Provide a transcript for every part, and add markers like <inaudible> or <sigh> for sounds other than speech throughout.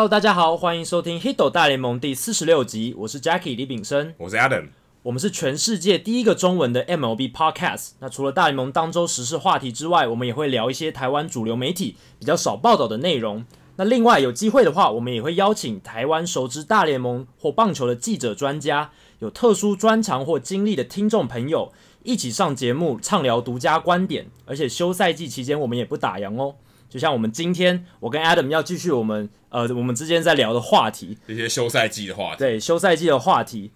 Hello，大家好，欢迎收听《Hito 大联盟》第四十六集，我是 Jackie 李炳生，我是 Adam，我们是全世界第一个中文的 MLB Podcast。那除了大联盟当周时事话题之外，我们也会聊一些台湾主流媒体比较少报道的内容。那另外有机会的话，我们也会邀请台湾熟知大联盟或棒球的记者、专家，有特殊专长或经历的听众朋友，一起上节目畅聊独家观点。而且休赛季期间，我们也不打烊哦。就像我们今天，我跟 Adam 要继续我们呃我们之间在聊的话题，这些休赛季的话题，对，休赛季的话题。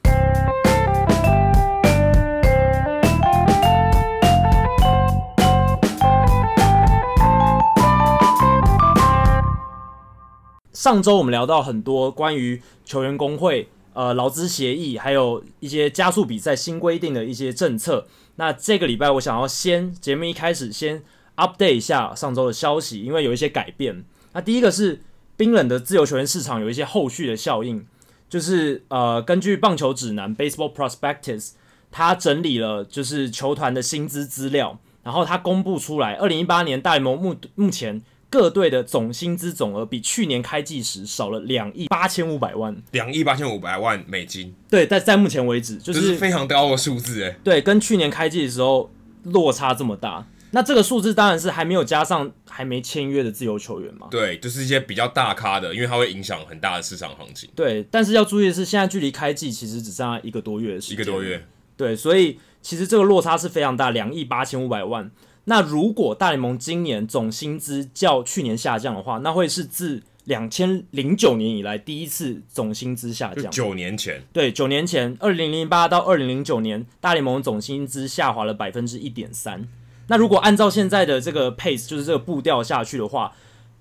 上周我们聊到很多关于球员工会、呃劳资协议，还有一些加速比赛新规定的一些政策。那这个礼拜我想要先节目一开始先。Update 一下上周的消息，因为有一些改变。那第一个是冰冷的自由球员市场有一些后续的效应，就是呃，根据棒球指南 Baseball Prospectus，他整理了就是球团的薪资资料，然后他公布出来，二零一八年大联盟目目前各队的总薪资总额比去年开季时少了两亿八千五百万，两亿八千五百万美金。对，在在目前为止，就是、就是非常高的数字诶。对，跟去年开季的时候落差这么大。那这个数字当然是还没有加上还没签约的自由球员嘛？对，就是一些比较大咖的，因为它会影响很大的市场行情。对，但是要注意的是，现在距离开季其实只剩下一个多月的时间。一个多月。对，所以其实这个落差是非常大，两亿八千五百万。那如果大联盟今年总薪资较去年下降的话，那会是自两千零九年以来第一次总薪资下降。九年前。对，九年前，二零零八到二零零九年，大联盟总薪资下滑了百分之一点三。那如果按照现在的这个 pace，就是这个步调下去的话，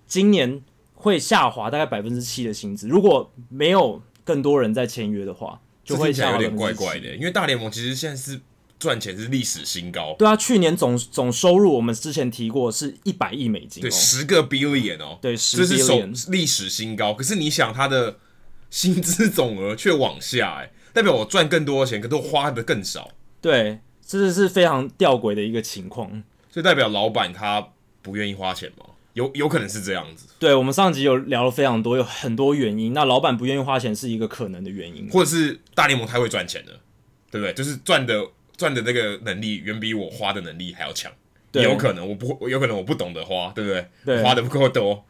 今年会下滑大概百分之七的薪资。如果没有更多人在签约的话，就会下滑有点怪怪的。因为大联盟其实现在是赚钱是历史新高。对啊，去年总总收入我们之前提过是一百亿美金，对，十个 billion 哦，对，十 billion，这是首历史新高。可是你想，他的薪资总额却往下，哎，代表我赚更多的钱，可是我花的更少。对。这是是非常吊诡的一个情况，所以代表老板他不愿意花钱吗？有有可能是这样子。对，我们上集有聊了非常多，有很多原因。那老板不愿意花钱是一个可能的原因，或者是大联盟太会赚钱了，对不对？就是赚的赚的那个能力远比我花的能力还要强。也有可能我不有可能我不懂得花，对不对？对，花的不够多，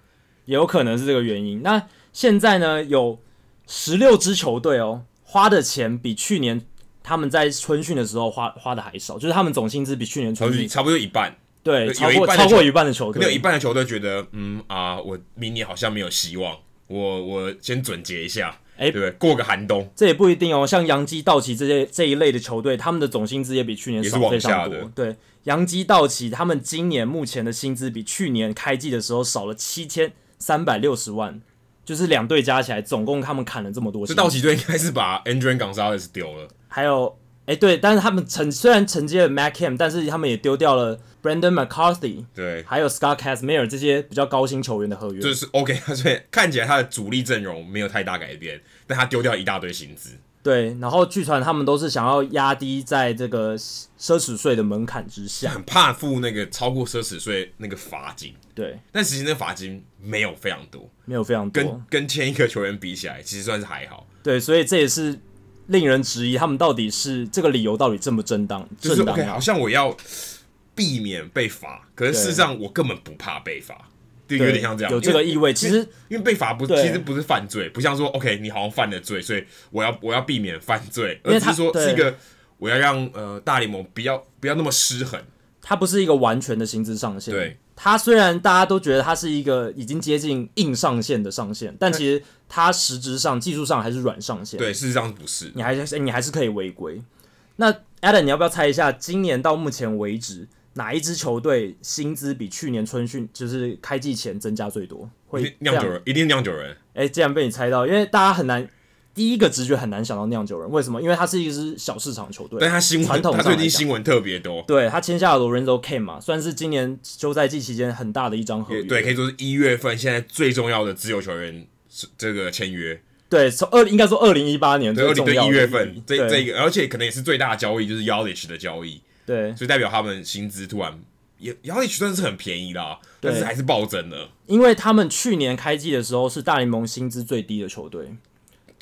也有可能是这个原因。那现在呢，有十六支球队哦，花的钱比去年。他们在春训的时候花花的还少，就是他们总薪资比去年春训差不多一半，对，超过超过一半的球队，有一半的球队觉得，嗯啊，我明年好像没有希望，我我先总结一下，哎、欸，对，过个寒冬，这也不一定哦。像杨基、道奇这些这一类的球队，他们的总薪资也比去年少非常多。对，杨基、道奇他们今年目前的薪资比去年开季的时候少了七千三百六十万。就是两队加起来，总共他们砍了这么多。这道奇队应该是把 Adrian Gonzalez 丢了。还有，哎，对，但是他们承虽然承接了 Kemp，但是他们也丢掉了 Brandon McCarthy。对，还有 Scott Kazmir 这些比较高薪球员的合约。就是 OK，<laughs> 所以看起来他的主力阵容没有太大改变，但他丢掉一大堆薪资。对，然后据传他们都是想要压低在这个奢侈税的门槛之下，很怕付那个超过奢侈税那个罚金。对，但实际那个罚金没有非常多，没有非常多，跟跟签一个球员比起来，其实算是还好。对，所以这也是令人质疑他们到底是这个理由到底正不正当？就是 OK，好像我要避免被罚，可是事实上我根本不怕被罚。就有点像这样，有这个意味。其实因为被罚不，其实不是犯罪，不像说 OK，你好像犯了罪，所以我要我要避免犯罪，而是说是一个我要让呃大联盟不要不要那么失衡。它不是一个完全的薪资上限。对，它虽然大家都觉得它是一个已经接近硬上限的上限，但其实它实质上技术上还是软上限。对，事实上不是，你还是你还是可以违规。那 Adam，你要不要猜一下，今年到目前为止？哪一支球队薪资比去年春训就是开季前增加最多？会酿酒人一定酿酒人。哎、欸，竟然被你猜到，因为大家很难第一个直觉很难想到酿酒人，为什么？因为他是一支小市场球队，但他新闻他最近新闻特别多。对，他签下了 Lorenzo Cain 嘛，算是今年休赛季期间很大的一张合约。对，可以说是一月份现在最重要的自由球员这个签约。对，从二应该说二零一八年最重要的一月份这这个，而且可能也是最大的交易，就是 Yelich 的交易。对，所以代表他们薪资突然也 Yelich 算是很便宜啦，但是还是暴增了。因为他们去年开季的时候是大联盟薪资最低的球队。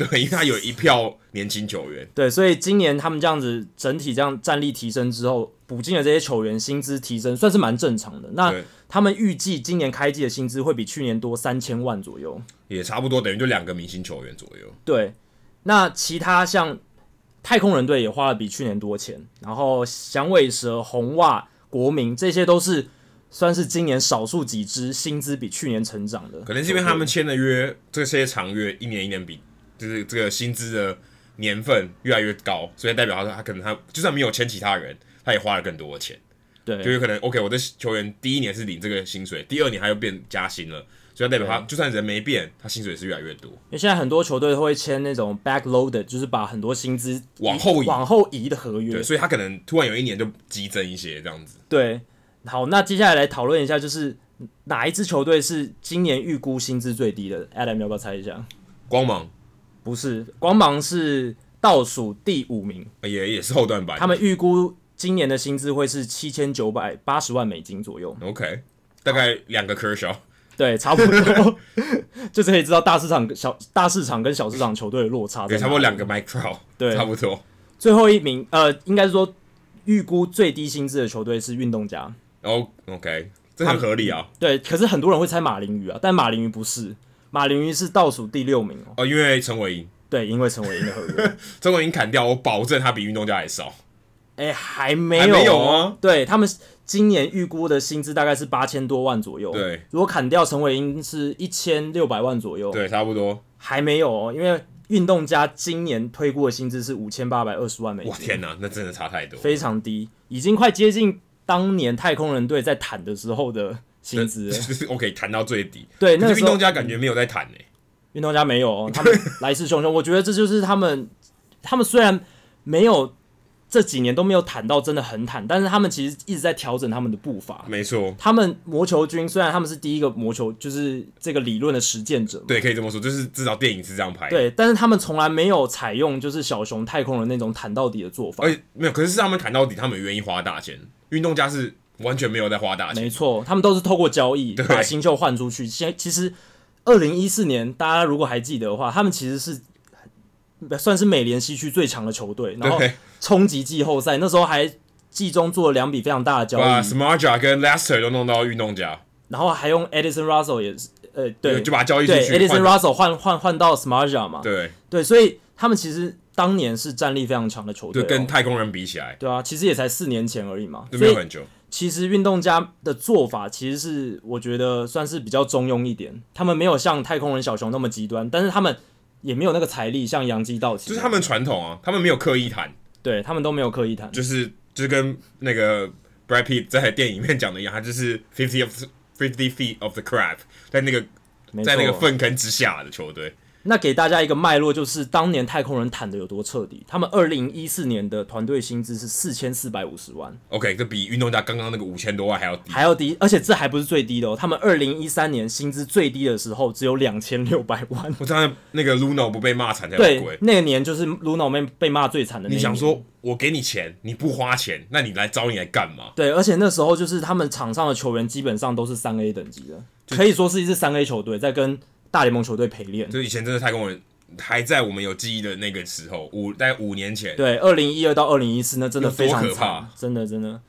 对，因为他有一票年轻球员。对，所以今年他们这样子整体这样战力提升之后，补进的这些球员薪资提升算是蛮正常的。那他们预计今年开季的薪资会比去年多三千万左右，也差不多等于就两个明星球员左右。对，那其他像太空人队也花了比去年多钱，然后响尾蛇、红袜、国民这些都是算是今年少数几支薪资比去年成长的。可能是因为他们签的约这些长约一年一年比。就是这个薪资的年份越来越高，所以代表他说他可能他就算没有签其他人，他也花了更多的钱。对，就有可能 OK，我的球员第一年是领这个薪水，第二年他又变加薪了，所以代表他就算人没变，他薪水是越来越多。因为现在很多球队都会签那种 backloaded，就是把很多薪资往后移往后移的合约，对，所以他可能突然有一年就激增一些这样子。对，好，那接下来来讨论一下，就是哪一支球队是今年预估薪资最低的？Adam 要不要猜一下？光芒。不是，光芒是倒数第五名，也也是后段班。他们预估今年的薪资会是七千九百八十万美金左右。OK，大概两个 Kershaw。对，差不多，<laughs> 就是可以知道大市场小大市场跟小市场球队的落差。对，差不多两个 Trout。对，差不多。最后一名，呃，应该是说预估最低薪资的球队是运动家。哦，OK，这很合理啊。对，可是很多人会猜马林鱼啊，但马林鱼不是。马林鱼是倒数第六名哦，哦，因为陈伟英，对，因为陈伟英的合约，<laughs> 陈伟英砍掉，我保证他比运动家还少。哎、欸，还没有，还没有啊？对，他们今年预估的薪资大概是八千多万左右。对，如果砍掉陈伟英是一千六百万左右。对，差不多。还没有哦，因为运动家今年推估的薪资是五千八百二十万美金。哇，天哪，那真的差太多，非常低，已经快接近当年太空人队在谈的时候的。薪资 <laughs> 就是 OK，谈到最低。对，那运动家感觉没有在谈呢。运动家没有，<laughs> 他们来势汹汹。我觉得这就是他们，他们虽然没有这几年都没有谈到真的很谈，但是他们其实一直在调整他们的步伐。没错，他们魔球军虽然他们是第一个魔球，就是这个理论的实践者。对，可以这么说，就是至少电影是这样拍。对，但是他们从来没有采用就是小熊太空人那种谈到底的做法。哎，没有，可是是他们谈到底，他们愿意花大钱。运动家是。完全没有在花大钱，没错，他们都是透过交易把新秀换出去。现其实，二零一四年大家如果还记得的话，他们其实是算是美联西区最强的球队，然后冲击季后赛，那时候还季中做了两笔非常大的交易，把 Samardzija 跟 Lester 都弄到运动家，然后还用 Addison Russell 也是，呃，对，就把交易出去，对 Addison Russell 换换换到 Samardzija 嘛，对。对，所以他们其实当年是战力非常强的球队，就跟太空人比起来，对啊，其实也才四年前而已嘛，没有很久。其实运动家的做法其实是我觉得算是比较中庸一点，他们没有像太空人小熊那么极端，但是他们也没有那个财力像洋基道奇，就是他们传统啊，他们没有刻意谈，对他们都没有刻意谈，就是就是跟那个 Brad Pitt 在电影里面讲的一样，他就是 fifty of fifty feet of the crab，在那个在那个粪坑之下的球队。那给大家一个脉络，就是当年太空人谈的有多彻底。他们二零一四年的团队薪资是四千四百五十万。OK，这比运动家刚刚那个五千多万还要低，还要低。而且这还不是最低的哦，他们二零一三年薪资最低的时候只有两千六百万。我猜那个 Luno 不被骂惨才对，那个年就是 Luno 被被骂最惨的那年。你想说我给你钱，你不花钱，那你来找你来干嘛？对，而且那时候就是他们场上的球员基本上都是三 A 等级的，可以说是一支三 A 球队在跟大联盟球队陪练。就以前真的太空人。还在我们有记忆的那个时候，五大概五年前，对，二零一二到二零一四，那真的非常可怕，真的真的。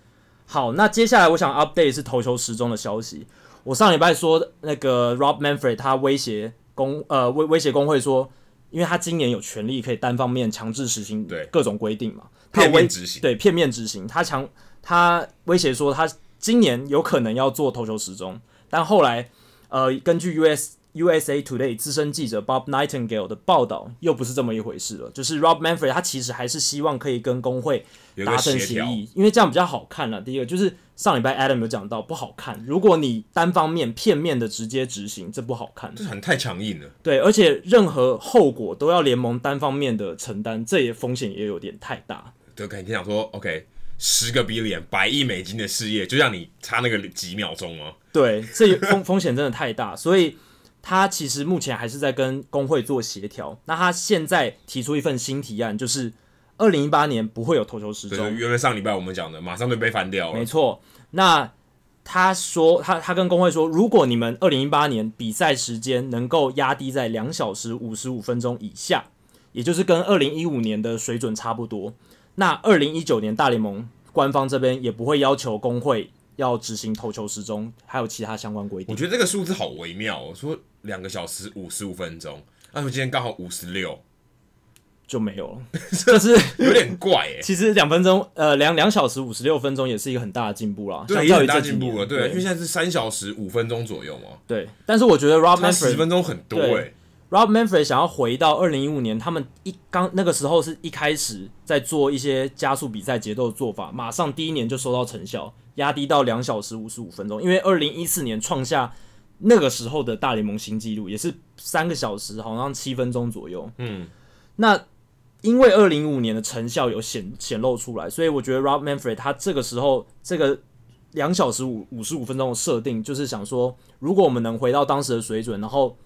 好，那接下来我想 update 是投球时钟的消息。我上礼拜说那个 Rob Manfred 他威胁工呃威威胁工会说，因为他今年有权利可以单方面强制实行对各种规定嘛，片面执行，对片面执行，他强他威胁说他今年有可能要做投球时钟，但后来呃根据 US。USA Today 资深记者 Bob Nightingale 的报道又不是这么一回事了，就是 Rob Manfred 他其实还是希望可以跟工会达成协议，因为这样比较好看了。第一个就是上礼拜 Adam 有讲到不好看，如果你单方面片面的直接执行，这不好看，这很太强硬了。对，而且任何后果都要联盟单方面的承担，这也风险也有点太大。对，肯定想说，OK，十个 billion 百亿美金的事业，就让你差那个几秒钟吗？对，这风风险真的太大，所以。他其实目前还是在跟工会做协调。那他现在提出一份新提案，就是二零一八年不会有投球时钟。原本上礼拜我们讲的，马上就被翻掉了。没错。那他说他他跟工会说，如果你们二零一八年比赛时间能够压低在两小时五十五分钟以下，也就是跟二零一五年的水准差不多，那二零一九年大联盟官方这边也不会要求工会要执行投球时钟，还有其他相关规定。我觉得这个数字好微妙哦，说两个小时五十五分钟，那我今天刚好五十六。就没有了，<laughs> 这是有点怪哎。其实两分钟，呃，两两小时五十六分钟也是一个很大的进步啦，对，很大进步了，对，因为现在是三小时五分钟左右嘛。对，但是我觉得 Rob Manfred 十分钟很多哎。Rob Manfred 想要回到二零一五年，他们一刚那个时候是一开始在做一些加速比赛节奏的做法，马上第一年就收到成效，压低到两小时五十五分钟。因为二零一四年创下那个时候的大联盟新纪录，也是三个小时好像七分钟左右。嗯，那。因为二零一五年的成效有显显露出来，所以我觉得 Rob Manfred 他这个时候这个两小时五五十五分钟的设定，就是想说，如果我们能回到当时的水准，然后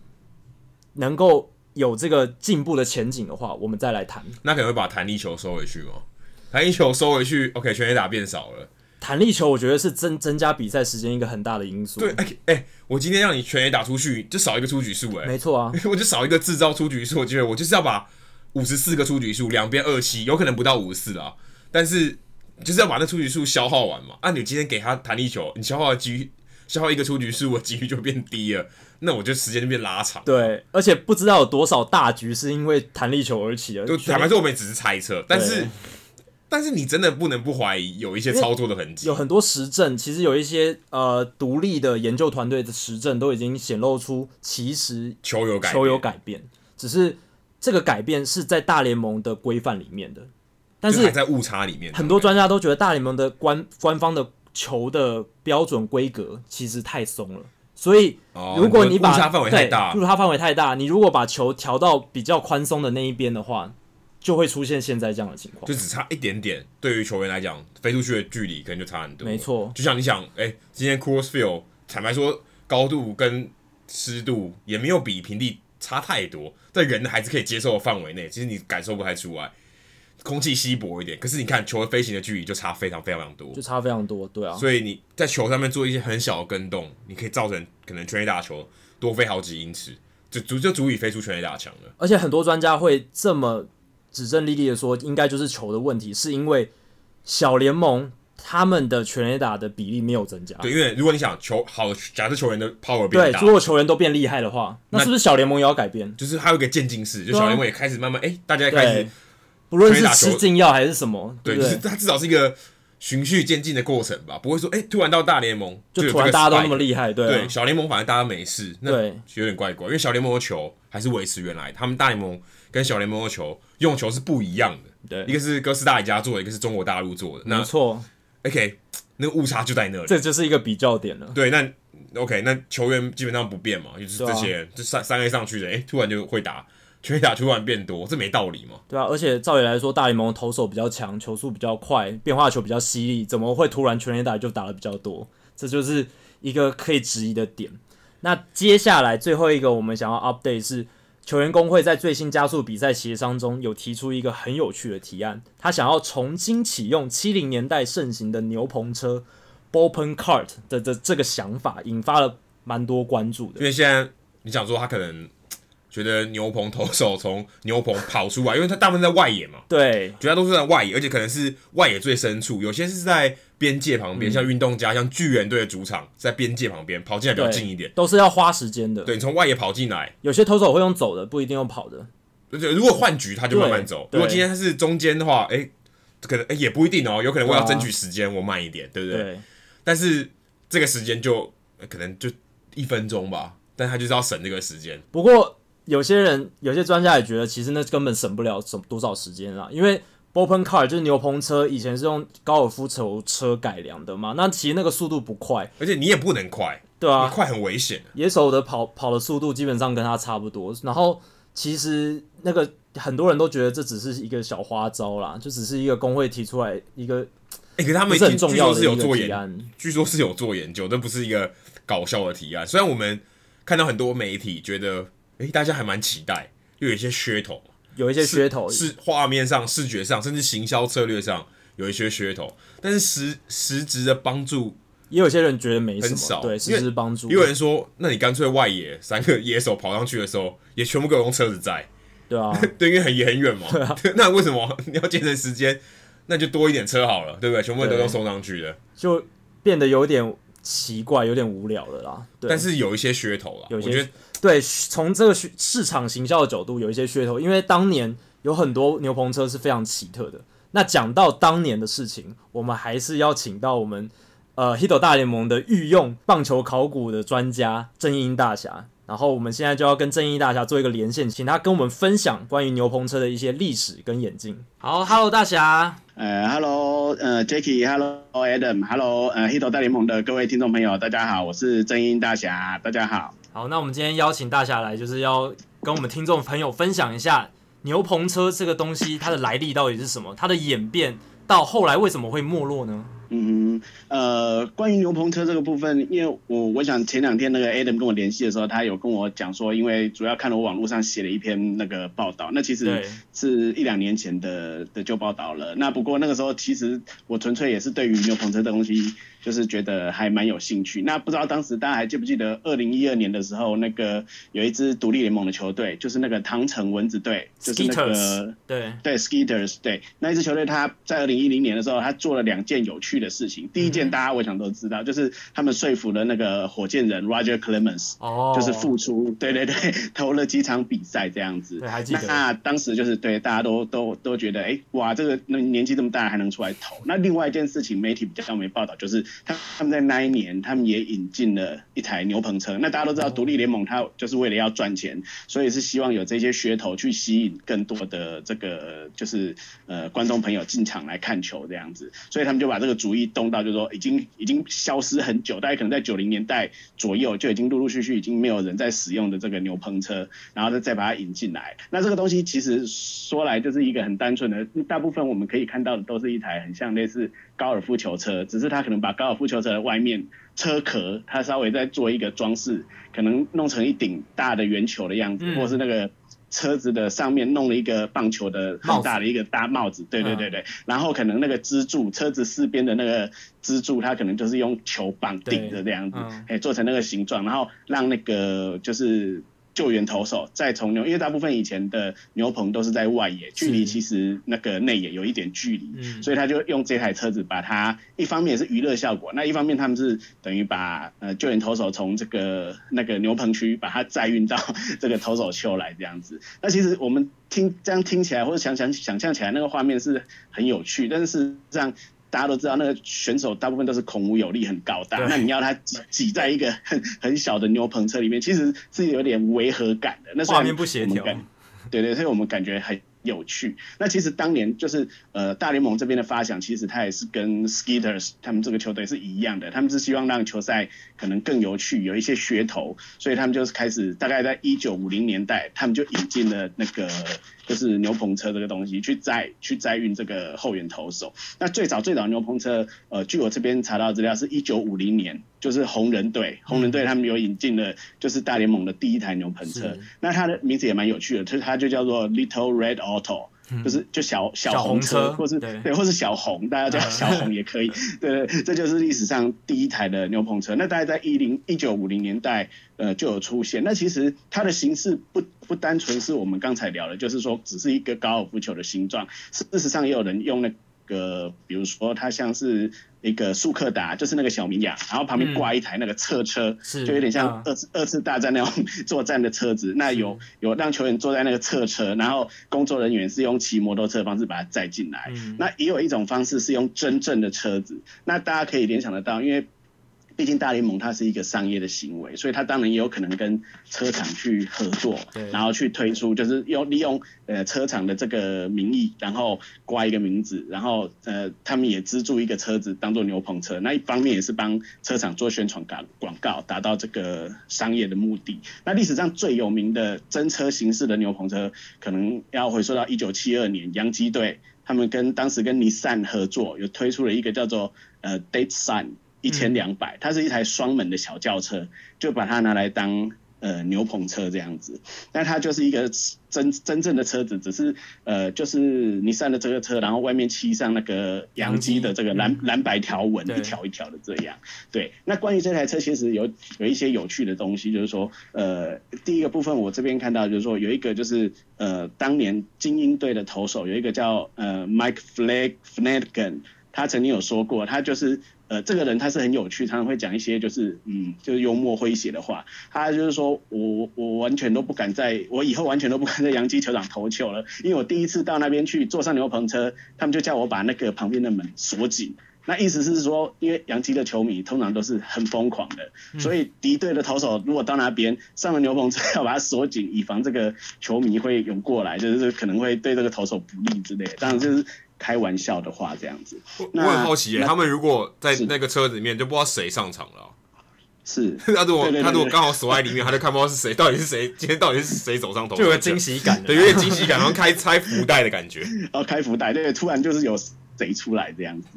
能够有这个进步的前景的话，我们再来谈。那可能会把弹力球收回去吗？弹力球收回去，OK，全垒打变少了。弹力球我觉得是增增加比赛时间一个很大的因素。对，哎、欸欸，我今天让你全垒打出去，就少一个出局数，哎，没错啊，<laughs> 我就少一个制造出局数，我觉得我就是要把。五十四个出局数，两边二七，有可能不到五十四啊，但是就是要把那出局数消耗完嘛。按、啊、你今天给他弹力球，你消耗的几率，消耗一个出局数，我几率就变低了，那我就时间就变拉长。对，而且不知道有多少大局是因为弹力球而起的。就坦白说，我们也只是猜测，但是但是你真的不能不怀疑有一些操作的痕迹。有很多实证，其实有一些呃独立的研究团队的实证都已经显露出，其实球有改球有改变，只是。这个改变是在大联盟的规范里面的，但是还在误差里面。很多专家都觉得大联盟的官官方的球的标准规格其实太松了，所以如果你把误差范围太大，误差范围太大，你如果把球调到比较宽松的那一边的话，就会出现现在这样的情况，就只差一点点。对于球员来讲，飞出去的距离可能就差很多。没错，就像你想，哎，今天 Coors Field 坦白说，高度跟湿度也没有比平地。差太多，在人还是可以接受的范围内，其实你感受不太出来，空气稀薄一点。可是你看球的飞行的距离就差非常非常多，就差非常多，对啊。所以你在球上面做一些很小的跟动，你可以造成可能全垒打球多飞好几英尺，就足就足以飞出全垒打墙了。而且很多专家会这么指证莉莉的说，应该就是球的问题，是因为小联盟。他们的全垒打的比例没有增加。对，因为如果你想球好，假设球员的 power 变大，对，如果球员都变厉害的话，那是不是小联盟也要改变？就是还有一个渐进式，就小联盟也开始慢慢哎、欸，大家开始不论是吃禁药还是什么，对，是它至少是一个循序渐进的过程吧，不会说哎、欸，突然到大联盟就，突然大家都那么厉害，对，对，小联盟反正大家没事，那有点怪怪，因为小联盟的球还是维持原来，他们大联盟跟小联盟的球用球是不一样的，对，一个是哥斯达黎加做的，一个是中国大陆做的，没错，OK。那个误差就在那里，这就是一个比较点了。对，那 OK，那球员基本上不变嘛，就是这些人，就三三 A 上去的，哎、欸，突然就会打，全垒打突然变多，这没道理嘛？对啊，而且照理来说，大联盟投手比较强，球速比较快，变化球比较犀利，怎么会突然全垒打就打的比较多？这就是一个可以质疑的点。那接下来最后一个我们想要 update 是。球员工会在最新加速比赛协商中有提出一个很有趣的提案，他想要重新启用七零年代盛行的牛棚车 （bullpen cart） 的的这个想法，引发了蛮多关注的。因为现在你想说他可能。觉得牛棚投手从牛棚跑出来，因为他大部分在外野嘛，对，绝大多数在外野，而且可能是外野最深处，有些是在边界旁边，嗯、像运动家，像巨人队的主场在边界旁边，跑进来比较近一点，都是要花时间的。对，你从外野跑进来，有些投手会用走的，不一定用跑的。对，如果换局，他就慢慢走。如果今天他是中间的话，哎、欸，可能也不一定哦，有可能我要争取时间，我慢一点，对不对？对，但是这个时间就可能就一分钟吧，但他就是要省这个时间。不过。有些人，有些专家也觉得，其实那根本省不了什多少时间啊，因为 bullpen car 就是牛棚车，以前是用高尔夫球车改良的嘛，那其实那个速度不快，而且你也不能快，对啊，快很危险。野手的跑跑的速度基本上跟他差不多，然后其实那个很多人都觉得这只是一个小花招啦，就只是一个工会提出来一个，哎、欸，可是他们很重要的有做研案，据说是有做研究，这不是一个搞笑的提案。虽然我们看到很多媒体觉得。哎、欸，大家还蛮期待，又有一些噱头，有一些噱头，是画面上、视觉上，甚至行销策略上有一些噱头，但是实实质的帮助也有些人觉得没什么，少。对，实质帮助。也有人说，那你干脆外野三个野手跑上去的时候，也全部给我用车子载，对啊，<laughs> 对，因为很也很远嘛，对啊，<laughs> 那为什么？<laughs> 你要节省时间？那就多一点车好了，对不对？全部人都用送上去的，就变得有点奇怪，有点无聊了啦。对，但是有一些噱头啦，有些我觉得对，从这个市场行销的角度，有一些噱头，因为当年有很多牛棚车是非常奇特的。那讲到当年的事情，我们还是要请到我们呃 Hito 大联盟的御用棒球考古的专家郑英大侠。然后我们现在就要跟郑英大侠做一个连线，请他跟我们分享关于牛棚车的一些历史跟演进。好，Hello 大侠，呃，Hello，呃，Jacky，Hello Adam，Hello，呃，Hito 大联盟的各位听众朋友，大家好，我是郑英大侠，大家好。好，那我们今天邀请大侠来，就是要跟我们听众朋友分享一下牛棚车这个东西它的来历到底是什么，它的演变到后来为什么会没落呢？嗯，呃，关于牛棚车这个部分，因为我我想前两天那个 Adam 跟我联系的时候，他有跟我讲说，因为主要看了我网络上写了一篇那个报道，那其实是一两年前的的旧报道了。那不过那个时候其实我纯粹也是对于牛棚车的东西，就是觉得还蛮有兴趣。那不知道当时大家还记不记得，二零一二年的时候，那个有一支独立联盟的球队，就是那个唐城蚊子队，就是那个对对 Skeeters 对那一支球队，他在二零一零年的时候，他做了两件有趣的事情，第一件大家我想都知道，就是他们说服了那个火箭人 Roger Clemens，哦，就是复出，对对对，投了几场比赛这样子。对，还记得。那当时就是对大家都都都觉得，哎，哇，这个那年纪这么大还能出来投。那另外一件事情，媒体比较没报道，就是他他们在那一年，他们也引进了一台牛棚车。那大家都知道，独立联盟它就是为了要赚钱，所以是希望有这些噱头去吸引更多的这个就是呃观众朋友进场来看球这样子，所以他们就把这个主意动。到就是说已经已经消失很久，大概可能在九零年代左右就已经陆陆续续已经没有人在使用的这个牛棚车，然后再再把它引进来。那这个东西其实说来就是一个很单纯的，大部分我们可以看到的都是一台很像类似高尔夫球车，只是他可能把高尔夫球车的外面车壳他稍微再做一个装饰，可能弄成一顶大的圆球的样子，嗯、或是那个。车子的上面弄了一个棒球的很大的一个大帽子，对对对对，然后可能那个支柱，车子四边的那个支柱，它可能就是用球棒顶着这样子，哎，做成那个形状，然后让那个就是。救援投手再从牛，因为大部分以前的牛棚都是在外野，距离其实那个内野有一点距离，嗯，所以他就用这台车子把它，一方面是娱乐效果，那一方面他们是等于把呃救援投手从这个那个牛棚区把它载运到这个投手丘来这样子。那其实我们听这样听起来或者想想想象起来那个画面是很有趣，但是事实上。大家都知道，那个选手大部分都是孔武有力、很高大。那你要他挤挤在一个很 <laughs> 很小的牛棚车里面，其实是有点违和感的。那画面不协调。对，对对，所以我们感觉很有趣。那其实当年就是呃大联盟这边的发想，其实他也是跟 Skeeters 他们这个球队是一样的。他们是希望让球赛可能更有趣，有一些噱头，所以他们就是开始大概在一九五零年代，他们就引进了那个。就是牛棚车这个东西去载去载运这个后援投手。那最早最早牛棚车，呃，据我这边查到资料是一九五零年，就是红人队，红人队他们有引进了，就是大联盟的第一台牛棚车。那它的名字也蛮有趣的，就是它就叫做 Little Red Auto。就是就小小红车，或是对，对，或是小红，大家叫小红也可以。对，对，这就是历史上第一台的牛棚车。那大概在一零一九五零年代，呃，就有出现。那其实它的形式不不单纯是我们刚才聊的，就是说只是一个高尔夫球的形状。事实上，也有人用那个，比如说它像是。一个速克达就是那个小绵羊，然后旁边挂一台那个侧车，嗯，就有点像二次、嗯、二次大战那种作战的车子。那有有让球员坐在那个侧车，然后工作人员是用骑摩托车的方式把它载进来，嗯。那也有一种方式是用真正的车子。那大家可以联想得到，因为。毕竟大联盟它是一个商业的行为，所以它当然也有可能跟车厂去合作，然后去推出，就是用利用呃车厂的这个名义，然后挂一个名字，然后呃他们也资助一个车子当做牛棚车，那一方面也是帮车厂做宣传广广告，达到这个商业的目的。那历史上最有名的真车形式的牛棚车，可能要回溯到一九七二年，洋基队他们跟当时跟尼桑合作，有推出了一个叫做呃 Datsun 一千两百，它是一台双门的小轿车，就把它拿来当呃牛棚车这样子。那它就是一个真真正的车子，只是呃就是你上的这个车，然后外面漆上那个洋基的这个蓝蓝白条纹，一条一条的这样。对，那关于这台车，其实有有一些有趣的东西，就是说呃第一个部分我这边看到就是说有一个就是呃当年精英队的投手有一个叫呃 Mike Flag Flanagan。他曾经有说过，他就是呃，这个人他是很有趣，常常会讲一些就是嗯，就是幽默诙谐的话。他就是说我我完全都不敢在，我以后完全都不敢在洋基球场投球了，因为我第一次到那边去坐上牛棚车，他们就叫我把那个旁边的门锁紧。那意思是说，因为洋基的球迷通常都是很疯狂的，所以敌对的投手如果到那边上了牛棚车，<laughs> 要把它锁紧，以防这个球迷会涌过来，就是可能会对这个投手不利之类的。当然就是。开玩笑的话，这样子。我很好奇耶，他们如果在那个车子里面，就不知道谁上场了。是，<laughs> 他如果他如果刚好锁在里面，他就看不到是谁，到底是谁，今天到底是谁走上头，就有惊喜感，对，有点惊喜感，然后开拆福袋的感觉。然 <laughs> 后，开福袋，对，突然就是有谁出来这样子。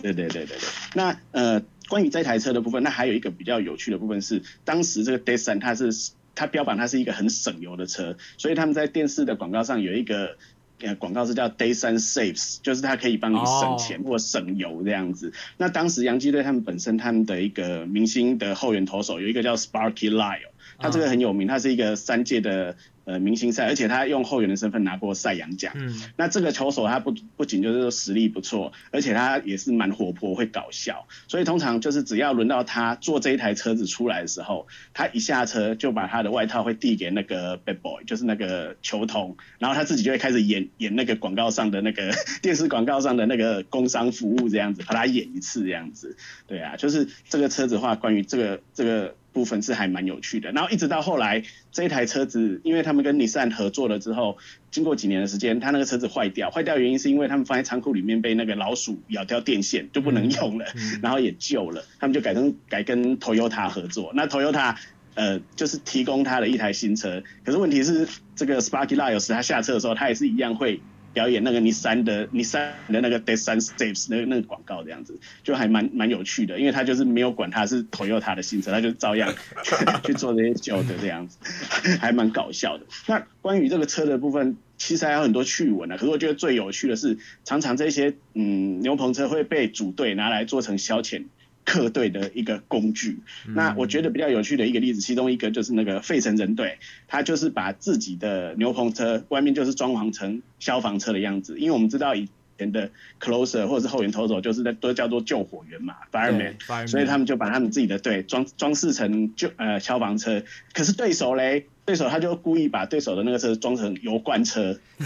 对对对对对。那呃，关于这台车的部分，那还有一个比较有趣的部分是，当时这个 Datsun 它是它标榜它是一个很省油的车，所以他们在电视的广告上有一个。呃，广告是叫 Day Sun Saves，就是它可以帮你省钱或省油这样子。Oh. 那当时洋基队他们本身他们的一个明星的后援投手有一个叫 Sparky Lyle，他这个很有名，他是一个三届的。呃，明星赛，而且他用后援的身份拿过赛扬奖。嗯，那这个球手他不不仅就是说实力不错，而且他也是蛮活泼，会搞笑。所以通常就是只要轮到他坐这一台车子出来的时候，他一下车就把他的外套会递给那个 bad boy，就是那个球童，然后他自己就会开始演演那个广告上的那个 <laughs> 电视广告上的那个工商服务这样子，把他演一次这样子。对啊，就是这个车子的话，关于这个这个。部分是还蛮有趣的，然后一直到后来这一台车子，因为他们跟尼桑合作了之后，经过几年的时间，他那个车子坏掉，坏掉原因是因为他们放在仓库里面被那个老鼠咬掉电线，就不能用了，嗯、然后也旧了，他们就改成改跟 Toyota 合作，那 Toyota 呃就是提供他的一台新车，可是问题是这个 Sparky Lyle 有时他下车的时候，他也是一样会。表演那个尼桑的尼桑的那个 Datsun Steps 那个那个广告这样子，就还蛮蛮有趣的，因为他就是没有管他是 Toyota 的新车，他就照样 <laughs> 去做这些旧的这样子，<laughs> 还蛮搞笑的。那关于这个车的部分，其实还有很多趣闻啊。可是我觉得最有趣的是，常常这些嗯牛棚车会被组队拿来做成消遣。客队的一个工具，那我觉得比较有趣的一个例子，其中一个就是那个费城人队，他就是把自己的牛棚车外面就是装潢成消防车的样子，因为我们知道以前的 closer 或者是后援投手就是在都叫做救火员嘛，fireman，所以他们就把他们自己的队装装饰成救呃消防车，可是对手嘞。对手他就故意把对手的那个车装成油罐车，<laughs>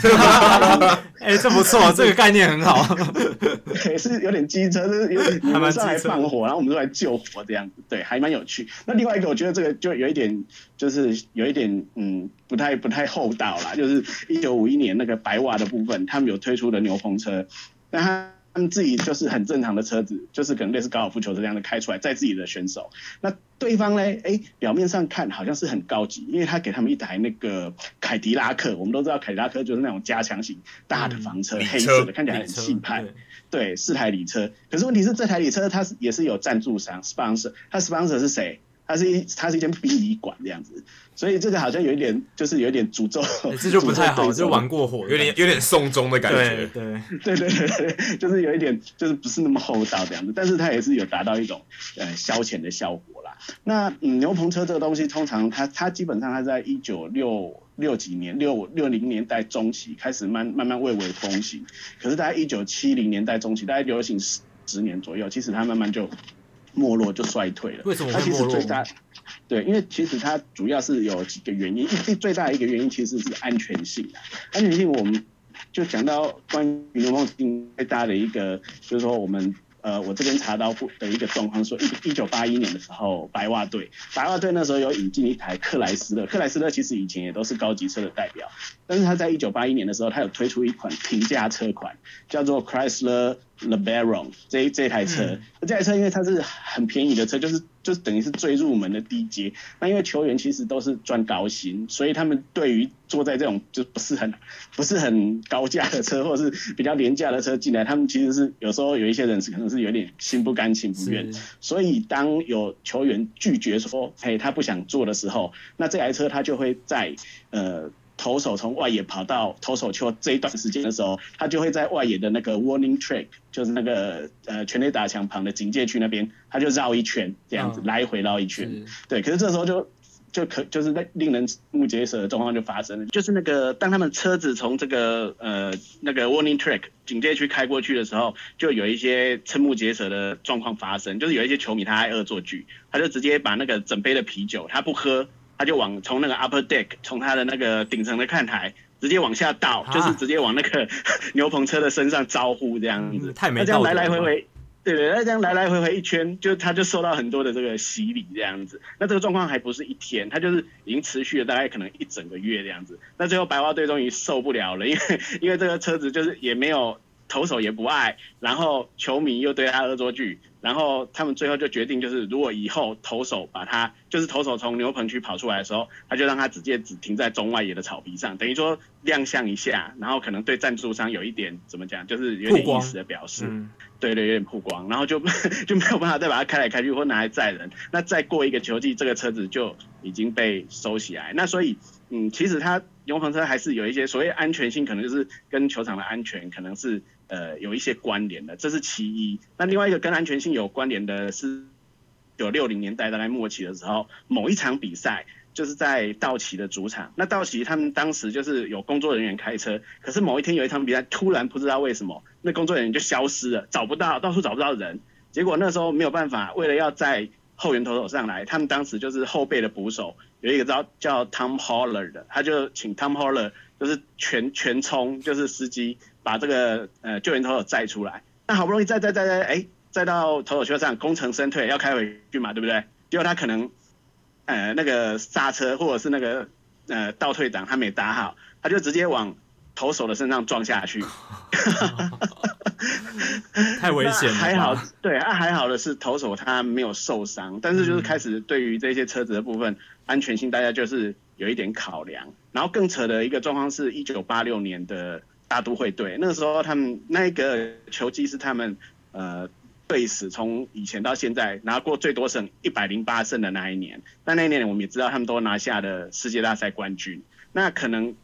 哎、欸，这不错，<laughs> 这个概念很好，<laughs> 也是有点机车，就是有点你们上来放火，然后我们就来救火这样子，对，还蛮有趣。那另外一个，我觉得这个就有一点，就是有一点，嗯，不太不太厚道啦，就是一九五一年那个白袜的部分，他们有推出的牛棚车，但他。他们自己就是很正常的车子，就是可能类似高尔夫球车这样的开出来载自己的选手。那对方呢？哎，表面上看好像是很高级，因为他给他们一台那个凯迪拉克。我们都知道凯迪拉克就是那种加强型大的房车，嗯、黑色的，看起来很气派。对，四台礼车。可是问题是这台礼车它是也是有赞助商 sponsor，它 sponsor 是谁？它是一它是一间殡仪馆这样子。所以这个好像有一点，就是有一点诅咒，欸、这就不太好，就玩过火，有点有点送终的感觉。对对对对对对，就是有一点，就是不是那么厚道这样子，但是它也是有达到一种呃消遣的效果啦。那嗯，牛棚车这个东西，通常它它基本上它在一九六六几年六六零年代中期开始慢慢慢蔚为风行，可是大概一九七零年代中期，大概流行十十年左右，其实它慢慢就没落就衰退了。为什么会没落？对，因为其实它主要是有几个原因，最最大的一个原因其实是安全性。安全性，我们就讲到关于牛棚最大的一个，就是说我们呃，我这边查到的一个状况，说一一九八一年的时候，白袜队，白袜队那时候有引进一台克莱斯勒，克莱斯勒其实以前也都是高级车的代表，但是他在一九八一年的时候，他有推出一款平价车款，叫做 Chrysler LeBaron 这这台车，嗯、这台车因为它是很便宜的车，就是就是等于是最入门的低阶。那因为球员其实都是赚高薪，所以他们对于坐在这种就不是很不是很高价的车，或者是比较廉价的车进来，他们其实是有时候有一些人是可能是有点心不甘情不愿。所以当有球员拒绝说，嘿，他不想坐的时候，那这台车他就会在呃。投手从外野跑到投手球这一段时间的时候，他就会在外野的那个 warning track，就是那个呃全垒打墙旁的警戒区那边，他就绕一圈这样子，哦、来回绕一圈。对，可是这时候就就可就是那令人瞠目结舌的状况就发生了，就是那个当他们车子从这个呃那个 warning track 警戒区开过去的时候，就有一些瞠目结舌的状况发生，就是有一些球迷他爱恶作剧，他就直接把那个整杯的啤酒他不喝。他就往从那个 upper deck，从他的那个顶层的看台直接往下倒，啊、就是直接往那个 <laughs> 牛棚车的身上招呼这样子。嗯、太没道德了。这样来来回回，对对，那这样来来回回一圈，就他就受到很多的这个洗礼这样子。那这个状况还不是一天，他就是已经持续了大概可能一整个月这样子。那最后白花队终于受不了了，因为因为这个车子就是也没有投手也不爱，然后球迷又对他恶作剧。然后他们最后就决定，就是如果以后投手把他，就是投手从牛棚区跑出来的时候，他就让他直接只停在中外野的草皮上，等于说亮相一下，然后可能对赞助商有一点怎么讲，就是有点意思的表示，嗯、对对，有点曝光，然后就就没有办法再把它开来开去或拿来载人。那再过一个球季，这个车子就已经被收起来。那所以，嗯，其实它牛棚车还是有一些所谓安全性，可能就是跟球场的安全可能是。呃，有一些关联的，这是其一。那另外一个跟安全性有关联的是，九六零年代大概末期的时候，某一场比赛就是在道奇的主场。那道奇他们当时就是有工作人员开车，可是某一天有一场比赛，突然不知道为什么，那工作人员就消失了，找不到，到处找不到人。结果那时候没有办法，为了要在后援投手上来，他们当时就是后备的捕手有一个叫叫 Tom Holler 的，他就请 Tom Holler 就是全全冲，就是司机。把这个呃救援投手载出来，那好不容易载载载载，哎，载到投手丘上，功成身退，要开回去嘛，对不对？结果他可能呃那个刹车或者是那个呃倒退档他没打好，他就直接往投手的身上撞下去，<laughs> <laughs> 太危险了。还好，对啊，还好的是投手他没有受伤，但是就是开始对于这些车子的部分、嗯、安全性，大家就是有一点考量。然后更扯的一个状况是，一九八六年的。大都会队那个时候，他们那个球季是他们呃队史从以前到现在拿过最多胜一百零八胜的那一年。但那一年我们也知道，他们都拿下了世界大赛冠军。那可能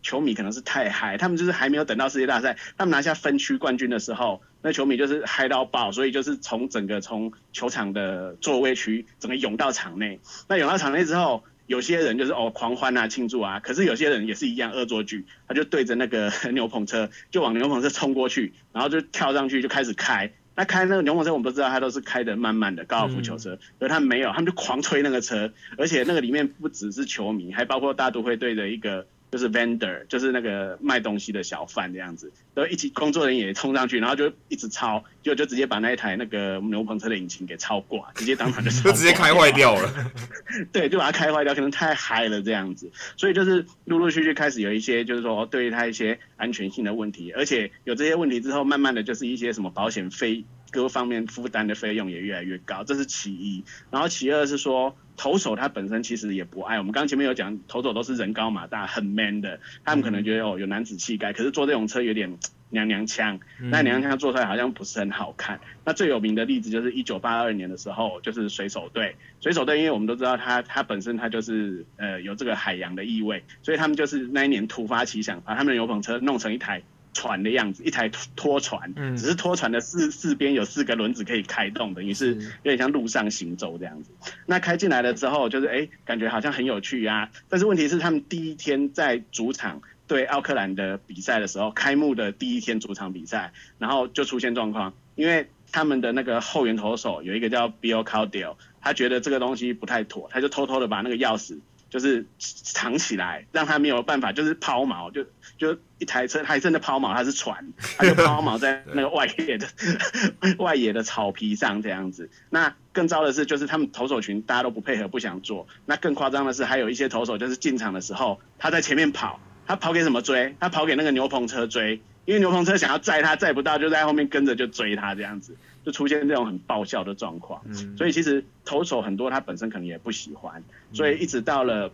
球迷可能是太嗨，他们就是还没有等到世界大赛，他们拿下分区冠军的时候，那球迷就是嗨到爆，所以就是从整个从球场的座位区整个涌到场内。那涌到场内之后。有些人就是哦狂欢啊庆祝啊，可是有些人也是一样恶作剧，他就对着那个 <laughs> 牛棚车就往牛棚车冲过去，然后就跳上去就开始开。那开那个牛棚车我们都知道，他都是开的慢慢的高尔夫球车，而他没有，他们就狂吹那个车，而且那个里面不只是球迷，还包括大都会队的一个。就是 vendor，就是那个卖东西的小贩这样子，都一起工作人员也冲上去，然后就一直超，就就直接把那一台那个牛棚车的引擎给超挂，直接当场就 <laughs> 就直接开坏掉了。<laughs> 对，就把它开坏掉，可能太嗨了这样子，所以就是陆陆续续开始有一些就是说对于它一些安全性的问题，而且有这些问题之后，慢慢的就是一些什么保险费。各方面负担的费用也越来越高，这是其一。然后其二是说，投手他本身其实也不爱。我们刚刚前面有讲，投手都是人高马大，很 man 的，他们可能觉得哦有男子气概，可是坐这种车有点娘娘腔，那娘娘腔坐出来好像不是很好看。那最有名的例子就是一九八二年的时候，就是水手队。水手队因为我们都知道他他本身他就是呃有这个海洋的意味，所以他们就是那一年突发奇想，把他们的油棚车弄成一台。船的样子，一台拖船，嗯、只是拖船的四四边有四个轮子可以开动，的于是有点像路上行走这样子。那开进来了之后，就是哎、欸，感觉好像很有趣啊。但是问题是，他们第一天在主场对奥克兰的比赛的时候，开幕的第一天主场比赛，然后就出现状况，因为他们的那个后援投手有一个叫 Bill Caudill，他觉得这个东西不太妥，他就偷偷的把那个钥匙。就是藏起来，让他没有办法，就是抛锚，就就一台车，还真的抛锚，它是船，它就抛锚在那个外野的 <laughs> 外野的草皮上这样子。那更糟的是，就是他们投手群大家都不配合，不想做。那更夸张的是，还有一些投手就是进场的时候，他在前面跑，他跑给什么追？他跑给那个牛棚车追。因为牛棚车想要载他载不到，就在后面跟着就追他这样子，就出现这种很爆笑的状况。嗯，所以其实投手很多他本身可能也不喜欢，所以一直到了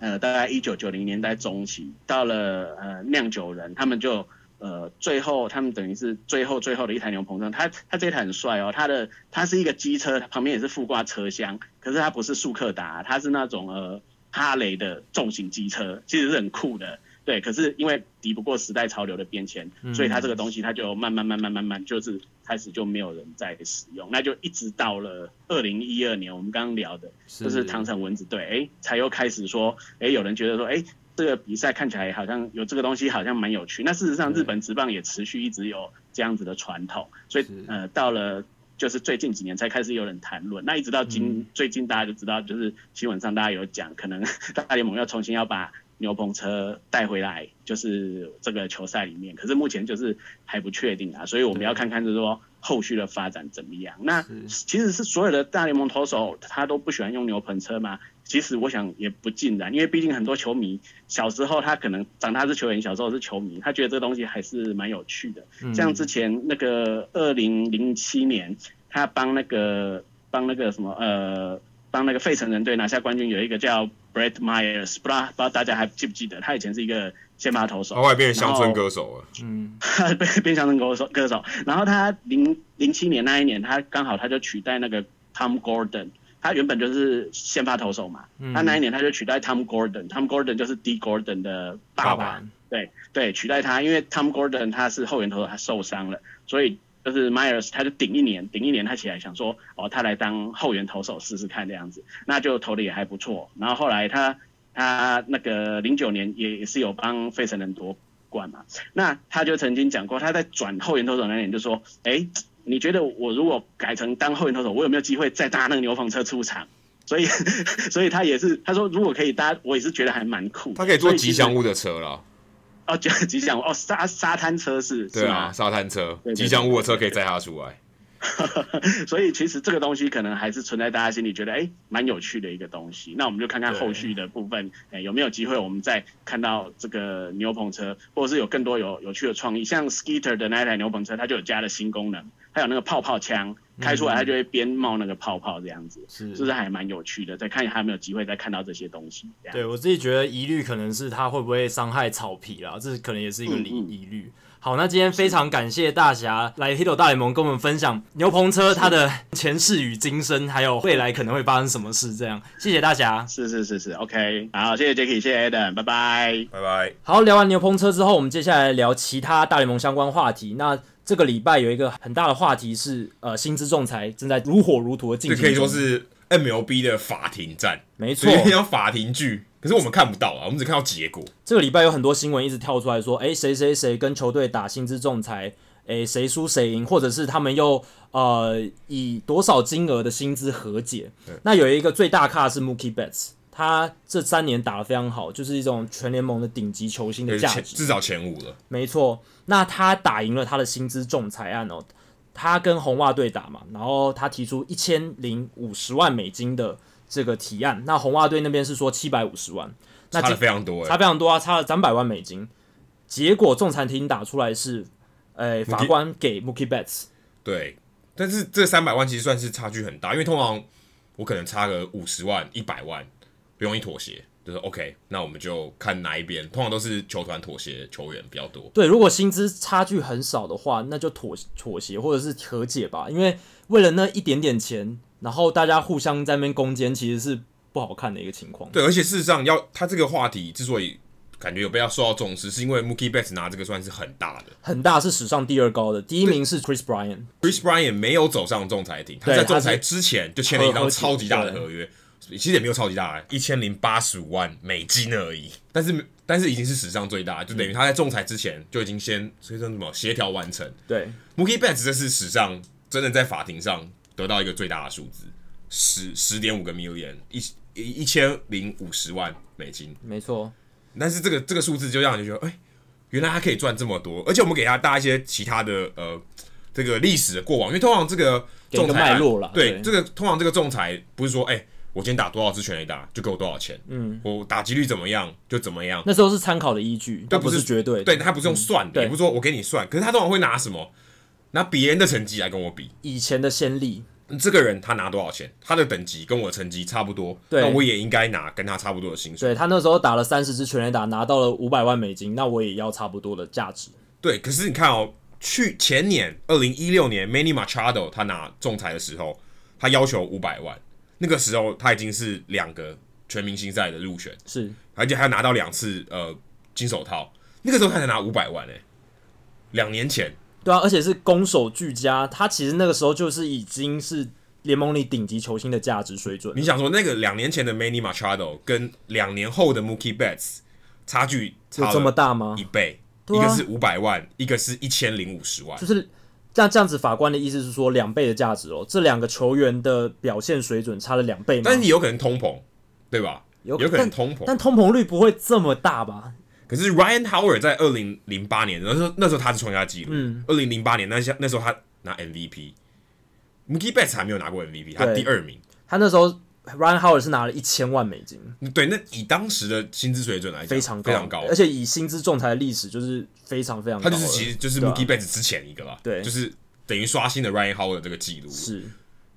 呃大概一九九零年代中期，到了呃酿酒人他们就。呃，最后他们等于是最后最后的一台牛棚车，他他这台很帅哦，他的他是一个机车，旁边也是附挂车厢，可是它不是速克达，它是那种呃哈雷的重型机车，其实是很酷的，对，可是因为抵不过时代潮流的变迁，所以它这个东西它就慢慢慢慢慢慢就是开始就没有人在使用，那就一直到了二零一二年，我们刚刚聊的就是唐城蚊子队，哎，才又开始说，哎，有人觉得说，哎。这个比赛看起来好像有这个东西，好像蛮有趣。那事实上，日本职棒也持续一直有这样子的传统，所以呃，到了就是最近几年才开始有人谈论。那一直到今、嗯、最近，大家就知道，就是新闻上大家有讲，可能 <laughs> 大联盟要重新要把牛棚车带回来，就是这个球赛里面。可是目前就是还不确定啊，所以我们要看看就是说后续的发展怎么样。那其实是所有的大联盟投手他都不喜欢用牛棚车吗？其实我想也不尽然，因为毕竟很多球迷小时候他可能长大是球员，小时候是球迷，他觉得这个东西还是蛮有趣的。嗯、像之前那个二零零七年，他帮那个帮那个什么呃帮那个费城人队拿下冠军，有一个叫 Brett Myers，不知道不知道大家还记不记得？他以前是一个先发投手，后来变成乡村歌手了。嗯，<laughs> 变变乡村歌手歌手。然后他零零七年那一年，他刚好他就取代那个 Tom Gordon。他原本就是先发投手嘛，嗯、他那一年他就取代 Tom Gordon，Tom Gordon 就是 D Gordon 的爸爸，爸爸对对，取代他，因为 Tom Gordon 他是后援投手，他受伤了，所以就是 Myers 他就顶一年，顶一年他起来想说，哦，他来当后援投手试试看这样子，那就投的也还不错，然后后来他他那个零九年也是有帮费城人夺冠嘛，那他就曾经讲过，他在转后援投手那年就说，哎、欸。你觉得我如果改成当后援投手，我有没有机会再搭那个牛棚车出场？所以，<laughs> 所以他也是他说，如果可以搭，我也是觉得还蛮酷。他可以坐吉祥物的车了。哦，吉祥物哦，沙沙滩车是？对啊，沙滩车，吉祥物的车可以载他出来。<laughs> 所以其实这个东西可能还是存在大家心里，觉得哎，蛮有趣的一个东西。那我们就看看后续的部分，哎，有没有机会我们再看到这个牛棚车，或者是有更多有有趣的创意，像 Skeeter 的那台牛棚车，它就有加了新功能，还有那个泡泡枪，开出来它就会边冒那个泡泡这样子，是，是不是还蛮有趣的？再看还有没有机会再看到这些东西。对我自己觉得疑虑可能是它会不会伤害草皮啦，这可能也是一个疑疑虑。嗯嗯好，那今天非常感谢大侠来 Hito 大联盟跟我们分享牛棚车它的前世与今生，还有未来可能会发生什么事。这样，谢谢大侠。是是是是，OK。好，谢谢 Jacky，谢谢 Adam，拜拜，拜拜。好，聊完牛棚车之后，我们接下来聊其他大联盟相关话题。那这个礼拜有一个很大的话题是，呃，薪资仲裁正在如火如荼的进行。这可以说是 MLB 的法庭战，没错，要法庭剧。可是我们看不到啊，我们只看到结果。这个礼拜有很多新闻一直跳出来说，哎，谁谁谁跟球队打薪资仲裁，哎，谁输谁赢，或者是他们又呃以多少金额的薪资和解。那有一个最大咖是 Mookie Betts，他这三年打得非常好，就是一种全联盟的顶级球星的价值，至少前五了。没错，那他打赢了他的薪资仲裁案哦，他跟红袜队打嘛，然后他提出一千零五十万美金的。这个提案，那红袜队那边是说七百五十万，那差的非常多，差非常多啊，差了三百万美金。结果仲裁庭打出来是，呃，法官给 Mookie Betts。对，但是这三百万其实算是差距很大，因为通常我可能差个五十万、一百万，不容易妥协，就是 OK，那我们就看哪一边，通常都是球团妥协，球员比较多。对，如果薪资差距很少的话，那就妥妥协或者是和解吧，因为为了那一点点钱。然后大家互相在那边攻坚，其实是不好看的一个情况。对，而且事实上要，要他这个话题之所以感觉有被要受到重视，是因为 Mookie Betts 拿这个算是很大的，很大是史上第二高的，第一名是 Chris Bryant。Chris Bryant 没有走上仲裁庭，他在仲裁之前就签了一张超级大的合约，其实也没有超级大，一千零八十五万美金而已。但是但是已经是史上最大，就等于他在仲裁之前就已经先所以说什么协调完成。对，Mookie Betts 这是史上真的在法庭上。得到一个最大的数字，十十点五个 million，一一千零五十万美金，没错。但是这个这个数字就让人觉得，哎、欸，原来他可以赚这么多，而且我们给他搭一些其他的呃这个历史的过往，因为通常这个仲裁，对，这个通常这个仲裁不是说，哎、欸，我今天打多少支全垒打就给我多少钱，嗯，我打击率怎么样就怎么样。那时候是参考的依据，对，不是绝对，对，他不是用算的，对也不是说我给你算，可是他通常会拿什么？拿别人的成绩来跟我比。以前的先例，这个人他拿多少钱？他的等级跟我的成绩差不多，对那我也应该拿跟他差不多的薪水。对他那时候打了三十支全垒打，拿到了五百万美金，那我也要差不多的价值。对，可是你看哦，去前年二零一六年，Manny Machado 他拿仲裁的时候，他要求五百万，那个时候他已经是两个全明星赛的入选，是，而且还拿到两次呃金手套，那个时候他才拿五百万诶、欸，两年前。对啊，而且是攻守俱佳，他其实那个时候就是已经是联盟里顶级球星的价值水准。你想说那个两年前的 Manny Machado 跟两年后的 Mookie Betts 差距差有这么大吗？一倍，啊、一个是五百万，一个是一千零五十万，就是像这样子。法官的意思是说两倍的价值哦，这两个球员的表现水准差了两倍吗？但是你有可能通膨，对吧？有有可能通膨，但通膨率不会这么大吧？可是 Ryan Howard 在二零零八年那时候，那时候他是创下纪录。嗯，二零零八年那下那时候他拿 MVP，Mookie Betts 还没有拿过 MVP，他第二名。他那时候 Ryan Howard 是拿了一千万美金。对，那以当时的薪资水准来讲，非常非常高，而且以薪资仲裁的历史就是非常非常高。他就是其实就是 Mookie Betts 之前一个吧，对，就是等于刷新了 Ryan Howard 这个记录，是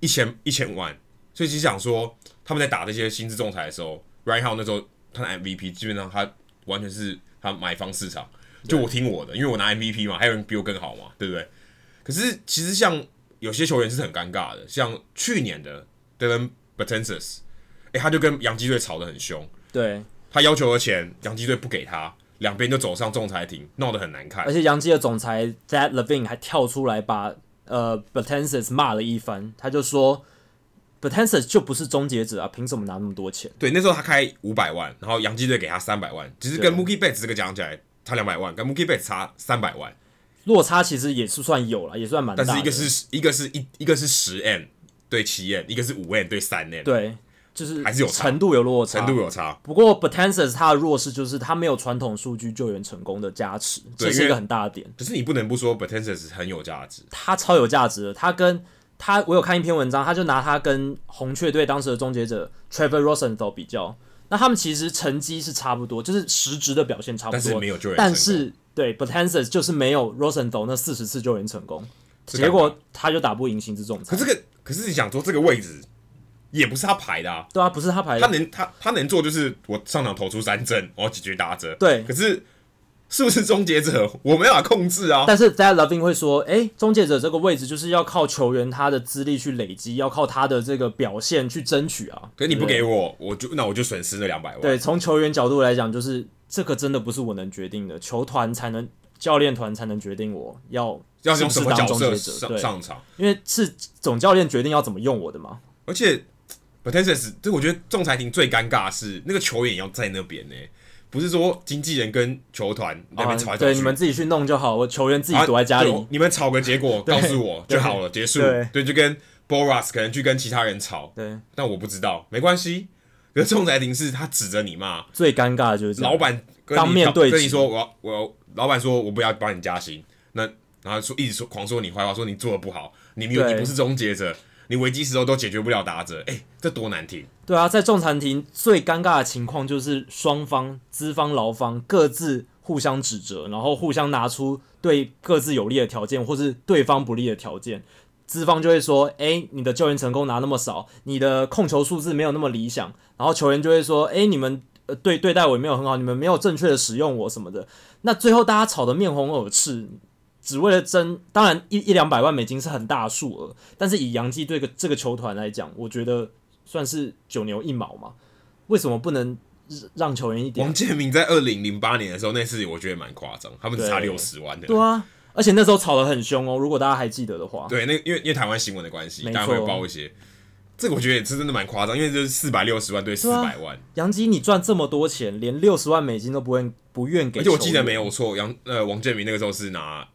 一千一千万。所以其实想说他们在打这些薪资仲裁的时候，Ryan Howard 那时候他的 MVP 基本上他完全是。他买方市场，就我听我的，因为我拿 MVP 嘛，还有人比我更好嘛，对不对？可是其实像有些球员是很尴尬的，像去年的 Dellin Betances，哎，他就跟洋基队吵得很凶，对，他要求的钱，洋基队不给他，两边就走上仲裁庭，闹得很难看。而且洋基的总裁 Zach Levine 还跳出来把呃 Betances 骂了一番，他就说。Betances 就不是终结者啊，凭什么拿那么多钱？对，那时候他开五百万，然后洋基队给他三百万，其实跟 Mookie Betts 这个讲起来差两百万，跟 Mookie Betts 差三百万，落差其实也是算有了，也算蛮大的。但是一个是一个是一一个是十 M 对七 N，一个是五 N 对三 N，对，就是还是有程度有落差，程度有差。不过 Betances 他的弱势就是他没有传统数据救援成功的加持，这是一个很大的点。可是你不能不说 Betances 很有价值，他超有价值的，他跟。他我有看一篇文章，他就拿他跟红雀队当时的终结者 Trevor Rosenthal 比较，那他们其实成绩是差不多，就是实质的表现差不多，但是没有救援成功。但是对 Betances 就是没有 Rosenthal 那四十次救援成功，结果他就打不赢薪资仲裁。可这个可是你想说这个位置也不是他排的啊，对啊，不是他排的，他能他他能做就是我上场投出三振，我要解决打者，对，可是。是不是终结者？我没办法控制啊。但是 Zach Levine 会说：“哎、欸，终结者这个位置就是要靠球员他的资历去累积，要靠他的这个表现去争取啊。”可是你不给我，我就那我就损失那两百万。对，从球员角度来讲，就是这个真的不是我能决定的，球团才能、教练团才能决定我要要用什么角色上上上场，因为是总教练决定要怎么用我的嘛。而且 Betances 这我觉得仲裁庭最尴尬的是那个球员要在那边呢、欸。不是说经纪人跟球团那边吵来吵，对，你们自己去弄就好，我球员自己躲在家里，你们吵个结果告诉我就好了，结束。对，就跟 Boras 可能去跟其他人吵，对，但我不知道，没关系。可是仲裁庭是他指着你骂，最尴尬的就是老板当面对跟你说，我要我要老板说我不要帮你加薪，那然后说一直说狂说你坏话，说你做的不好，你有你不是终结者。你危机时候都解决不了打者，哎、这多难听！对啊，在仲裁庭最尴尬的情况就是双方资方劳方各自互相指责，然后互相拿出对各自有利的条件，或是对方不利的条件。资方就会说：“哎、你的救援成功拿那么少，你的控球数字没有那么理想。”然后球员就会说：“哎、你们呃对对待我也没有很好，你们没有正确的使用我什么的。”那最后大家吵得面红耳赤。只为了争，当然一一两百万美金是很大数额，但是以洋基队个这个球团来讲，我觉得算是九牛一毛嘛。为什么不能让球员一点？王建民在二零零八年的时候，那次我觉得蛮夸张，他们只差六十万的。对啊，而且那时候吵得很凶哦。如果大家还记得的话，对，那因为因为台湾新闻的关系，大家会报一些。这个我觉得也是真的蛮夸张，因为就是四百六十万对四百万。杨基你赚这么多钱，连六十万美金都不愿不愿给。而且我记得没有错，杨呃王建民那个时候是拿。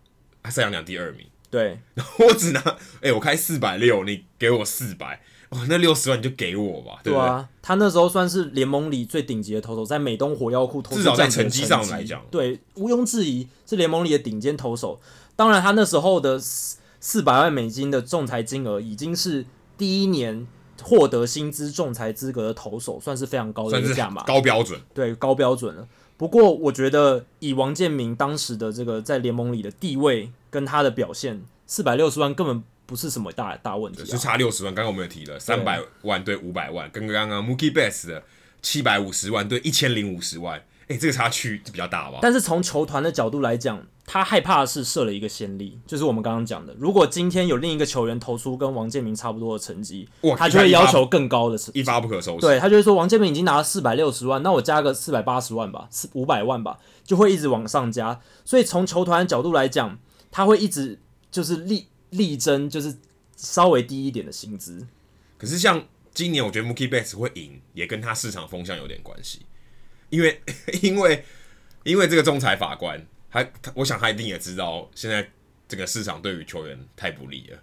赛扬奖第二名，对，然 <laughs> 后我只拿，哎、欸，我开四百六，你给我四百，哦，那六十万你就给我吧，对，对啊，他那时候算是联盟里最顶级的投手，在美东火药库投手，至少在成绩上来讲，对，毋庸置疑是联盟里的顶尖投手。当然，他那时候的四四百万美金的仲裁金额，已经是第一年获得薪资仲裁资格的投手，算是非常高的一个价码，高标准，对，高标准了。不过我觉得以王建民当时的这个在联盟里的地位跟他的表现，四百六十万根本不是什么大大问题，啊，就差六十万。刚刚我们也提了三百万对五百万，跟刚刚 Mookie Betts 的七百五十万对一千零五十万。哎、欸，这个差距比较大吧？但是从球团的角度来讲，他害怕的是设了一个先例，就是我们刚刚讲的，如果今天有另一个球员投出跟王建民差不多的成绩，他就会要求更高的成，一发不可收拾。对，他就会说王建民已经拿了四百六十万，那我加个四百八十万吧，四五百万吧，就会一直往上加。所以从球团的角度来讲，他会一直就是力力争，就是稍微低一点的薪资。可是像今年，我觉得 Mookie Betts 会赢，也跟他市场风向有点关系。因为，<laughs> 因为，因为这个仲裁法官，他，他，我想他一定也知道，现在这个市场对于球员太不利了。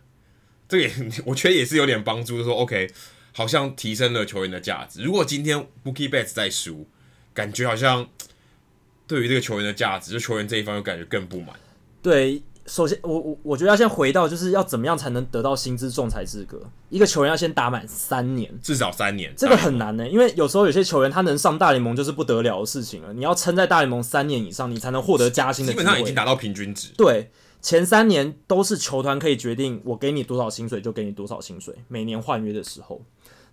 这个也，<laughs> 我觉得也是有点帮助，就说，OK，好像提升了球员的价值。如果今天 Mookie Betts 再输，感觉好像对于这个球员的价值，就球员这一方又感觉更不满。对。首先，我我我觉得要先回到，就是要怎么样才能得到薪资仲裁资格？一个球员要先打满三年，至少三年，这个很难呢、欸。因为有时候有些球员他能上大联盟就是不得了的事情了。你要撑在大联盟三年以上，你才能获得加薪的。基本上已经达到平均值。对，前三年都是球团可以决定，我给你多少薪水就给你多少薪水，每年换约的时候。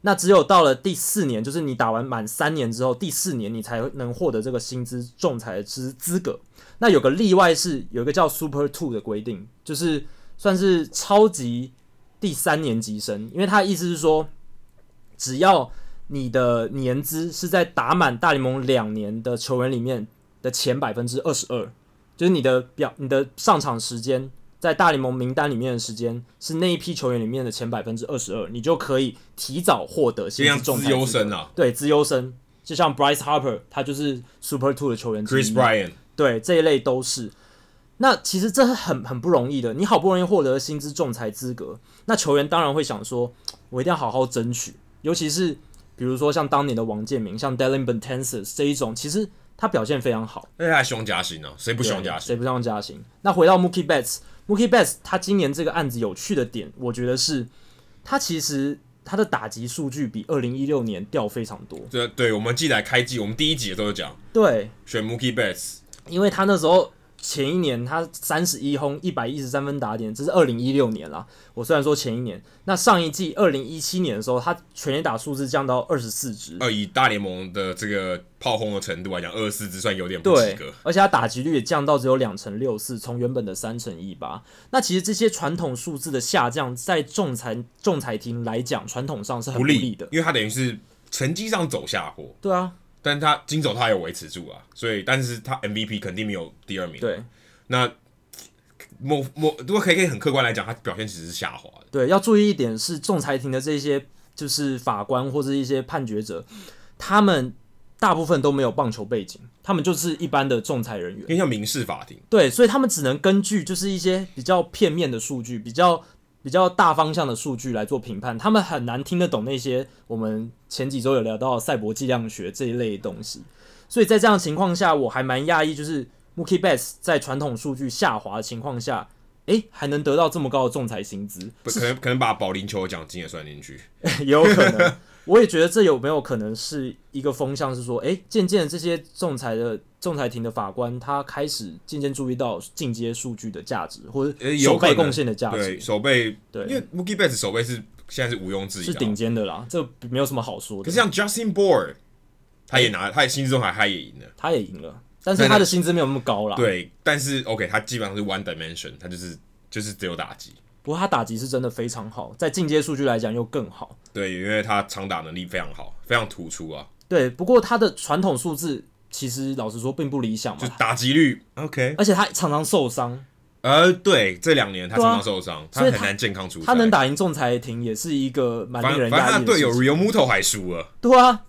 那只有到了第四年，就是你打完满三年之后，第四年你才能获得这个薪资仲裁资资格。那有个例外是，有一个叫 Super Two 的规定，就是算是超级第三年级生，因为他的意思是说，只要你的年资是在打满大联盟两年的球员里面的前百分之二十二，就是你的表你的上场时间。在大联盟名单里面的时间是那一批球员里面的前百分之二十二，你就可以提早获得薪资仲裁资格。资优生啊，对，资优生，就像 Bryce Harper，他就是 Super Two 的球员。Chris Bryant，对，这一类都是。那其实这很很不容易的，你好不容易获得薪资仲裁资格，那球员当然会想说，我一定要好好争取。尤其是比如说像当年的王建民，像 Dellin Bentenses 这一种，其实他表现非常好。那他还希望加薪呢？谁不希望加薪？谁不希望加薪？那回到 Mookie Betts。Mookie Betts 他今年这个案子有趣的点，我觉得是，他其实他的打击数据比二零一六年掉非常多。对，对，我们记得来开季，我们第一集的时候讲，对，选 Mookie Betts，因为他那时候。前一年他三十一轰一百一十三分打点，这是二零一六年啦。我虽然说前一年，那上一季二零一七年的时候，他全垒打数字降到二十四支。呃，以大联盟的这个炮轰的程度来讲，二十四支算有点不及格。而且他打击率也降到只有两成六四，从原本的三成一八。那其实这些传统数字的下降，在仲裁仲裁庭来讲，传统上是很不利的，利因为他等于是成绩上走下坡。对啊。但他金手他有维持住啊，所以但是他 MVP 肯定没有第二名。对，那某某如果可以可以很客观来讲，他表现其实是下滑的。对，要注意一点是，仲裁庭的这些就是法官或者一些判决者，他们大部分都没有棒球背景，他们就是一般的仲裁人员，因为像民事法庭。对，所以他们只能根据就是一些比较片面的数据，比较。比较大方向的数据来做评判，他们很难听得懂那些我们前几周有聊到赛博计量学这一类的东西，所以在这样的情况下，我还蛮讶异，就是 Mookie Betts 在传统数据下滑的情况下，诶、欸，还能得到这么高的仲裁薪资，可能可能把保龄球的奖金也算进去，<laughs> 也有可能。我也觉得这有没有可能是一个风向，是说，哎、欸，渐渐的这些仲裁的仲裁庭的法官，他开始渐渐注意到进阶数据的价值，或者手背贡献的价值。对，守备，对，因为 Mookie Betts 守备是现在是毋庸置疑，是顶尖的啦，这没有什么好说的。可是像 Justin Bour，他也拿，他也薪资仲裁他也赢了，他也赢了，但是他的薪资没有那么高啦。对，但是 OK，他基本上是 One Dimension，他就是就是只有打击。不过他打击是真的非常好，在进阶数据来讲又更好。对，因为他长打能力非常好，非常突出啊。对，不过他的传统数字其实老实说并不理想嘛，就打击率 OK，而且他常常受伤。呃，对，这两年他常常受伤，啊、他很难健康出赛。他能打赢仲裁庭也是一个蛮令人讶异的事情。反正他队友 Realmuto 还输了。对啊，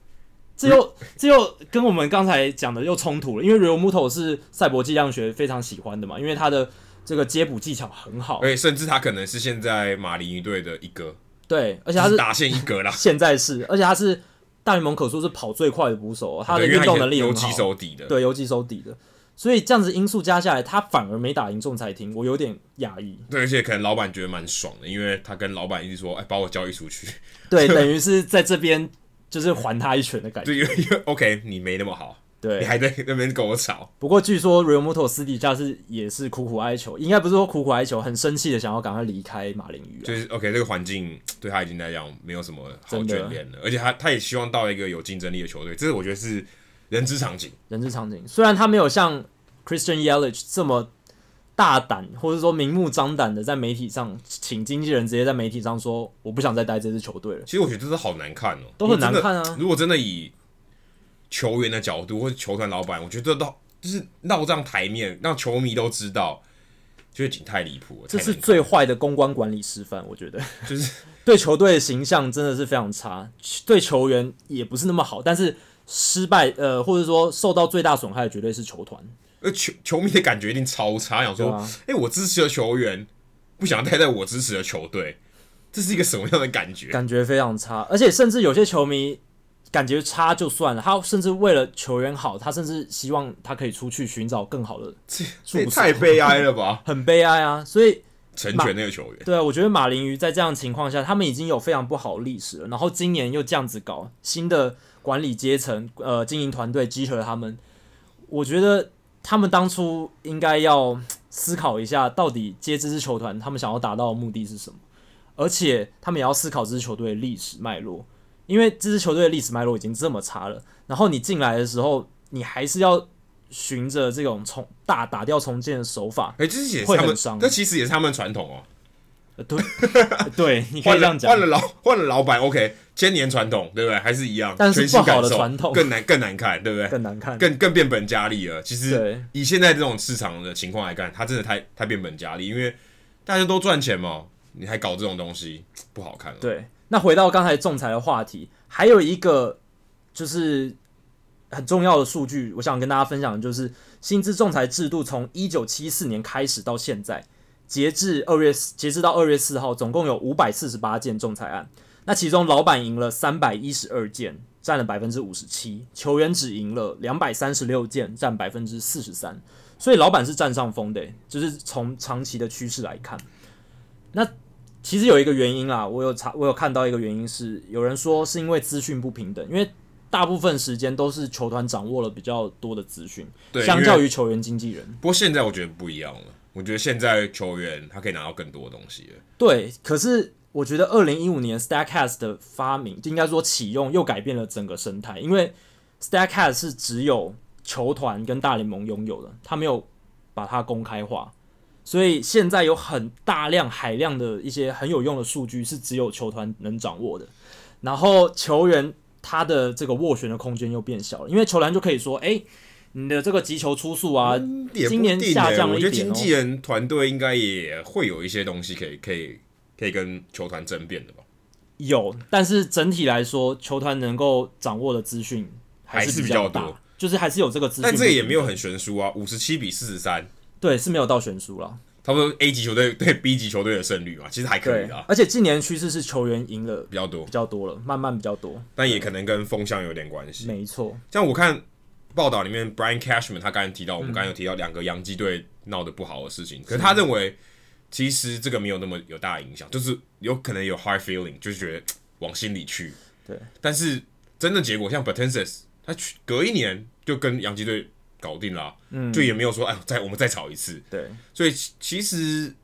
这又这又跟我们刚才讲的又冲突了，因为 Realmuto 是赛博计量学非常喜欢的嘛，因为他的。这个接捕技巧很好，对，甚至他可能是现在马林鱼队的一哥，对，而且他是打线一哥啦。<laughs> 现在是，而且他是大联盟可说是跑最快的捕手，他的运动能力有几，手底的，对，有几手底的。所以这样子因素加下来，他反而没打赢仲裁庭，我有点讶异。对，而且可能老板觉得蛮爽的，因为他跟老板一直说：“哎，把我交易出去。”对，<laughs> 等于是在这边就是还他一拳的感觉。对，因为 OK，你没那么好。对，你还在那边跟我吵。不过据说 Realmuto 私底下是也是苦苦哀求，应该不是说苦苦哀求，很生气的想要赶快离开马林鱼，啊。就是 OK，这个环境对他已经来讲没有什么好眷恋了，而且他他也希望到一个有竞争力的球队，这是我觉得是人之常情。人之常情，虽然他没有像 Christian Yelich 这么大胆，或者说明目张胆的在媒体上请经纪人直接在媒体上说我不想再待这支球队了。其实我觉得这是好难看哦，都很难看啊。如果真的以球员的角度或者球团老板，我觉得都就是闹这样台面，让球迷都知道，就已经太离谱了。这是最坏的公关管理示范，我觉得就是 <laughs> 对球队的形象真的是非常差，对球员也不是那么好。但是失败呃，或者说受到最大损害的绝对是球团，而球球迷的感觉一定超差，想说，哎、啊欸，我支持的球员不想待在我支持的球队，这是一个什么样的感觉？感觉非常差，而且甚至有些球迷。感觉差就算了，他甚至为了球员好，他甚至希望他可以出去寻找更好的。这太悲哀了吧？很悲哀啊！所以成全那个球员。对啊，我觉得马林鱼在这样的情况下，他们已经有非常不好的历史了。然后今年又这样子搞，新的管理阶层、呃，经营团队集合他们，我觉得他们当初应该要思考一下，到底接这支球团，他们想要达到的目的是什么？而且他们也要思考这支球队的历史脉络。因为这支球队的历史脉络已经这么差了，然后你进来的时候，你还是要循着这种重大打掉重建的手法，哎、欸，这是也是他们，这其实也是他们传统哦。对 <laughs> 对，你可以这样讲。换了老换了老板，OK，千年传统，对不对？还是一样，但是不好的传统更难更难看，对不对？更难看，更更变本加厉了。其实以现在这种市场的情况来看，它真的太太变本加厉，因为大家都赚钱嘛，你还搞这种东西，不好看了。对。那回到刚才仲裁的话题，还有一个就是很重要的数据，我想跟大家分享的就是薪资仲裁制度从一九七四年开始到现在，截至二月截至到二月四号，总共有五百四十八件仲裁案。那其中老板赢了三百一十二件，占了百分之五十七；球员只赢了两百三十六件，占百分之四十三。所以老板是占上风的，就是从长期的趋势来看，那。其实有一个原因啦，我有查，我有看到一个原因是，有人说是因为资讯不平等，因为大部分时间都是球团掌握了比较多的资讯，对，相较于球员经纪人。不过现在我觉得不一样了，我觉得现在球员他可以拿到更多的东西了。对，可是我觉得二零一五年 Statcast 的发明，就应该说启用，又改变了整个生态，因为 Statcast 是只有球团跟大联盟拥有的，他没有把它公开化。所以现在有很大量海量的一些很有用的数据是只有球团能掌握的，然后球员他的这个斡旋的空间又变小了，因为球团就可以说，哎、欸，你的这个击球出速啊，嗯欸、今年下降了一点、喔。我觉得经纪人团队应该也会有一些东西可以可以可以跟球团争辩的吧？有，但是整体来说，球团能够掌握的资讯还是比较多，就是还是有这个资讯，但这个也没有很悬殊啊，五十七比四十三。对，是没有到悬殊了，差不多 A 级球队对 B 级球队的胜率嘛，其实还可以啊。而且近年趋势是球员赢了比较多，比较多了，慢慢比较多。但也可能跟风向有点关系。没错，像我看报道里面，Brian Cashman 他刚才提到，我们刚才有提到两个洋基队闹得不好的事情，嗯、可是他认为其实这个没有那么有大影响，就是有可能有 hard feeling，就是觉得往心里去。对，但是真的结果像 b a t e n s e s 他去隔一年就跟洋基队。搞定了，嗯，就也没有说，哎，再我们再吵一次，对，所以其实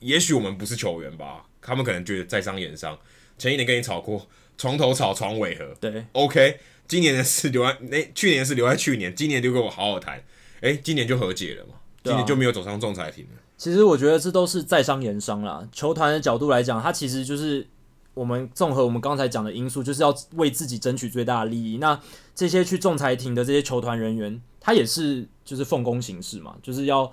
也许我们不是球员吧，他们可能觉得在商言商，前一年跟你吵过，床头吵床尾和，对，OK，今年的事留在那，去年的事留在去年，今年就跟我好好谈，哎、欸，今年就和解了嘛，今年就没有走上仲裁庭了。其实我觉得这都是在商言商啦，球团的角度来讲，它其实就是。我们综合我们刚才讲的因素，就是要为自己争取最大的利益。那这些去仲裁庭的这些球团人员，他也是就是奉公行事嘛，就是要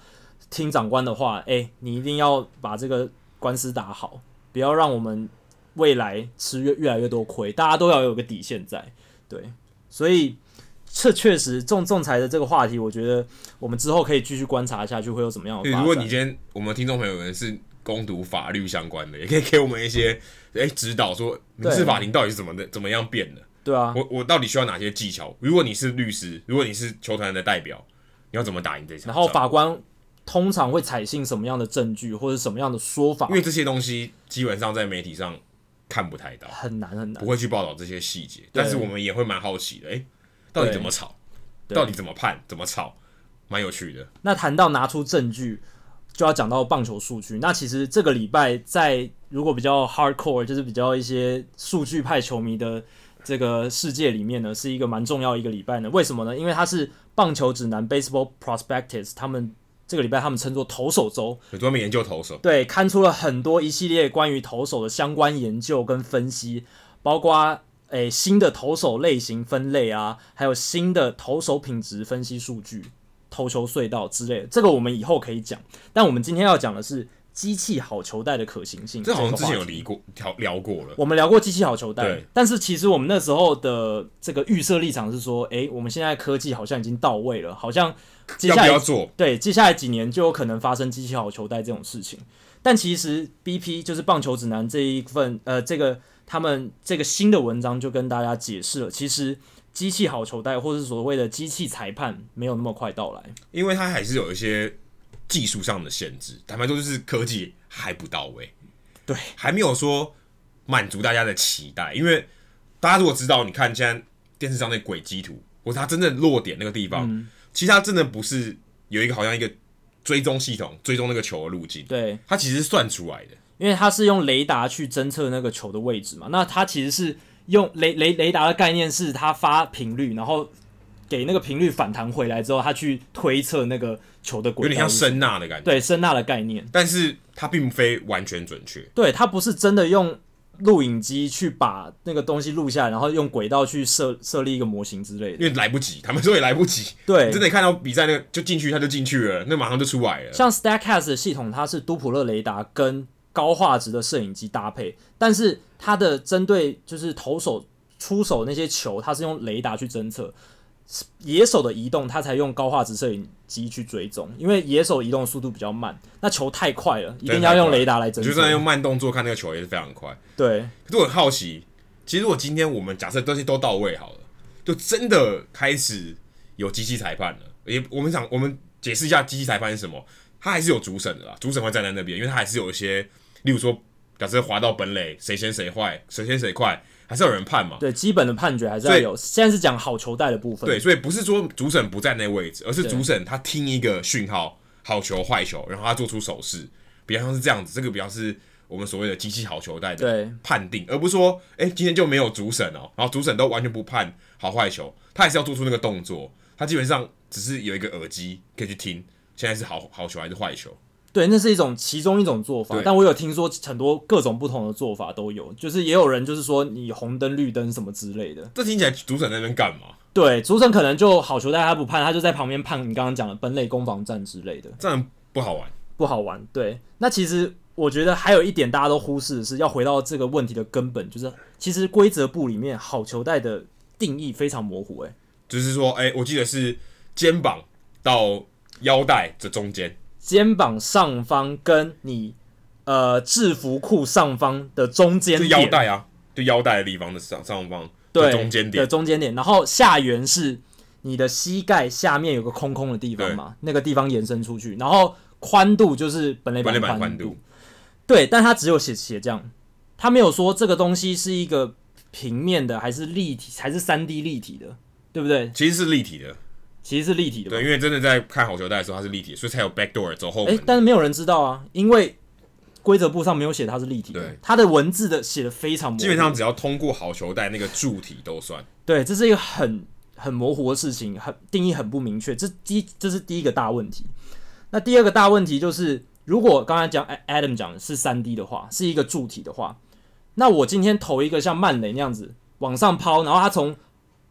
听长官的话。哎，你一定要把这个官司打好，不要让我们未来吃越越来越多亏。大家都要有个底线在，对。所以这确实仲仲裁的这个话题，我觉得我们之后可以继续观察下去会有怎么样的。如果你今天我们听众朋友们是攻读法律相关的，也可以给我们一些。哎、欸，指导说民事法庭到底是怎么的，怎么样变的？对啊，我我到底需要哪些技巧？如果你是律师，如果你是球团的代表，你要怎么打赢这场？然后法官通常会采信什么样的证据或者什么样的说法？因为这些东西基本上在媒体上看不太到，很难很难，不会去报道这些细节。但是我们也会蛮好奇的，哎，到底怎么吵？到底怎么判？怎么吵？蛮有趣的。那谈到拿出证据，就要讲到棒球数据。那其实这个礼拜在如果比较 hardcore，就是比较一些数据派球迷的。这个世界里面呢，是一个蛮重要一个礼拜呢。为什么呢？因为它是棒球指南 （Baseball Prospectus） 他们这个礼拜他们称作投手周，很专门研究投手。对，刊出了很多一系列关于投手的相关研究跟分析，包括诶新的投手类型分类啊，还有新的投手品质分析数据、投球隧道之类的。这个我们以后可以讲，但我们今天要讲的是。机器好球带的可行性，这好像之前有聊过，聊聊过了。我们聊过机器好球带，对。但是其实我们那时候的这个预设立场是说，诶，我们现在科技好像已经到位了，好像接下来要要做？对，接下来几年就有可能发生机器好球带这种事情。但其实 BP 就是棒球指南这一份，呃，这个他们这个新的文章就跟大家解释了，其实机器好球带或是所谓的机器裁判没有那么快到来，因为它还是有一些。技术上的限制，坦白说就是科技还不到位，对，还没有说满足大家的期待。因为大家如果知道，你看现在电视上那轨迹图，或是它真正落点那个地方，嗯、其实它真的不是有一个好像一个追踪系统追踪那个球的路径，对，它其实是算出来的，因为它是用雷达去侦测那个球的位置嘛。那它其实是用雷雷雷达的概念是它发频率，然后。给那个频率反弹回来之后，他去推测那个球的轨道，有点像声纳的感觉。对，声纳的概念，但是它并非完全准确。对，它不是真的用录影机去把那个东西录下来，然后用轨道去设设立一个模型之类的。因为来不及，他们说也来不及。对，真的看到比赛那个就进去，他就进去了，那马上就出来了。像 Statcast 的系统，它是多普勒雷达跟高画质的摄影机搭配，但是它的针对就是投手出手那些球，它是用雷达去侦测。野手的移动，他才用高画质摄影机去追踪，因为野手移动速度比较慢，那球太快了，一定要用雷达来侦测。就算用慢动作看那个球也是非常快。对，可是我很好奇，其实如果今天我们假设东西都到位好了，就真的开始有机器裁判了。也我们想，我们解释一下机器裁判是什么？他还是有主审的啦，主审会站在那边，因为他还是有一些，例如说，假设滑到本垒，谁先谁坏，谁先谁快。还是有人判嘛？对，基本的判决还是要有。现在是讲好球带的部分。对，所以不是说主审不在那位置，而是主审他听一个讯号，好球坏球，然后他做出手势，比方像是这样子。这个比较是我们所谓的机器好球带的判定，而不是说，哎、欸，今天就没有主审哦，然后主审都完全不判好坏球，他还是要做出那个动作。他基本上只是有一个耳机可以去听，现在是好好球还是坏球。对，那是一种其中一种做法，但我有听说很多各种不同的做法都有，就是也有人就是说你红灯绿灯什么之类的。这听起来主审那边干嘛？对，主审可能就好球带他不判，他就在旁边判你刚刚讲的本垒攻防战之类的，这样不好玩，不好玩。对，那其实我觉得还有一点大家都忽视的是，要回到这个问题的根本，就是其实规则部里面好球带的定义非常模糊，欸，哎，就是说，哎，我记得是肩膀到腰带这中间。肩膀上方跟你呃制服裤上方的中间点，腰带啊，就腰带的地方的上上方对中间点，的中间点，然后下缘是你的膝盖下面有个空空的地方嘛，那个地方延伸出去，然后宽度就是本垒板宽度，对，但它只有写写这样，它没有说这个东西是一个平面的还是立体还是三 D 立体的，对不对？其实是立体的。其实是立体的，对，因为真的在看好球带的时候，它是立体的，所以才有 backdoor 走后门。哎、欸，但是没有人知道啊，因为规则簿上没有写它是立体的，对，它的文字的写的非常模糊，基本上只要通过好球带那个柱体都算。对，这是一个很很模糊的事情，很定义很不明确。这第这是第一个大问题。那第二个大问题就是，如果刚才讲 Adam 讲的是三 D 的话，是一个柱体的话，那我今天投一个像曼雷那样子往上抛，然后它从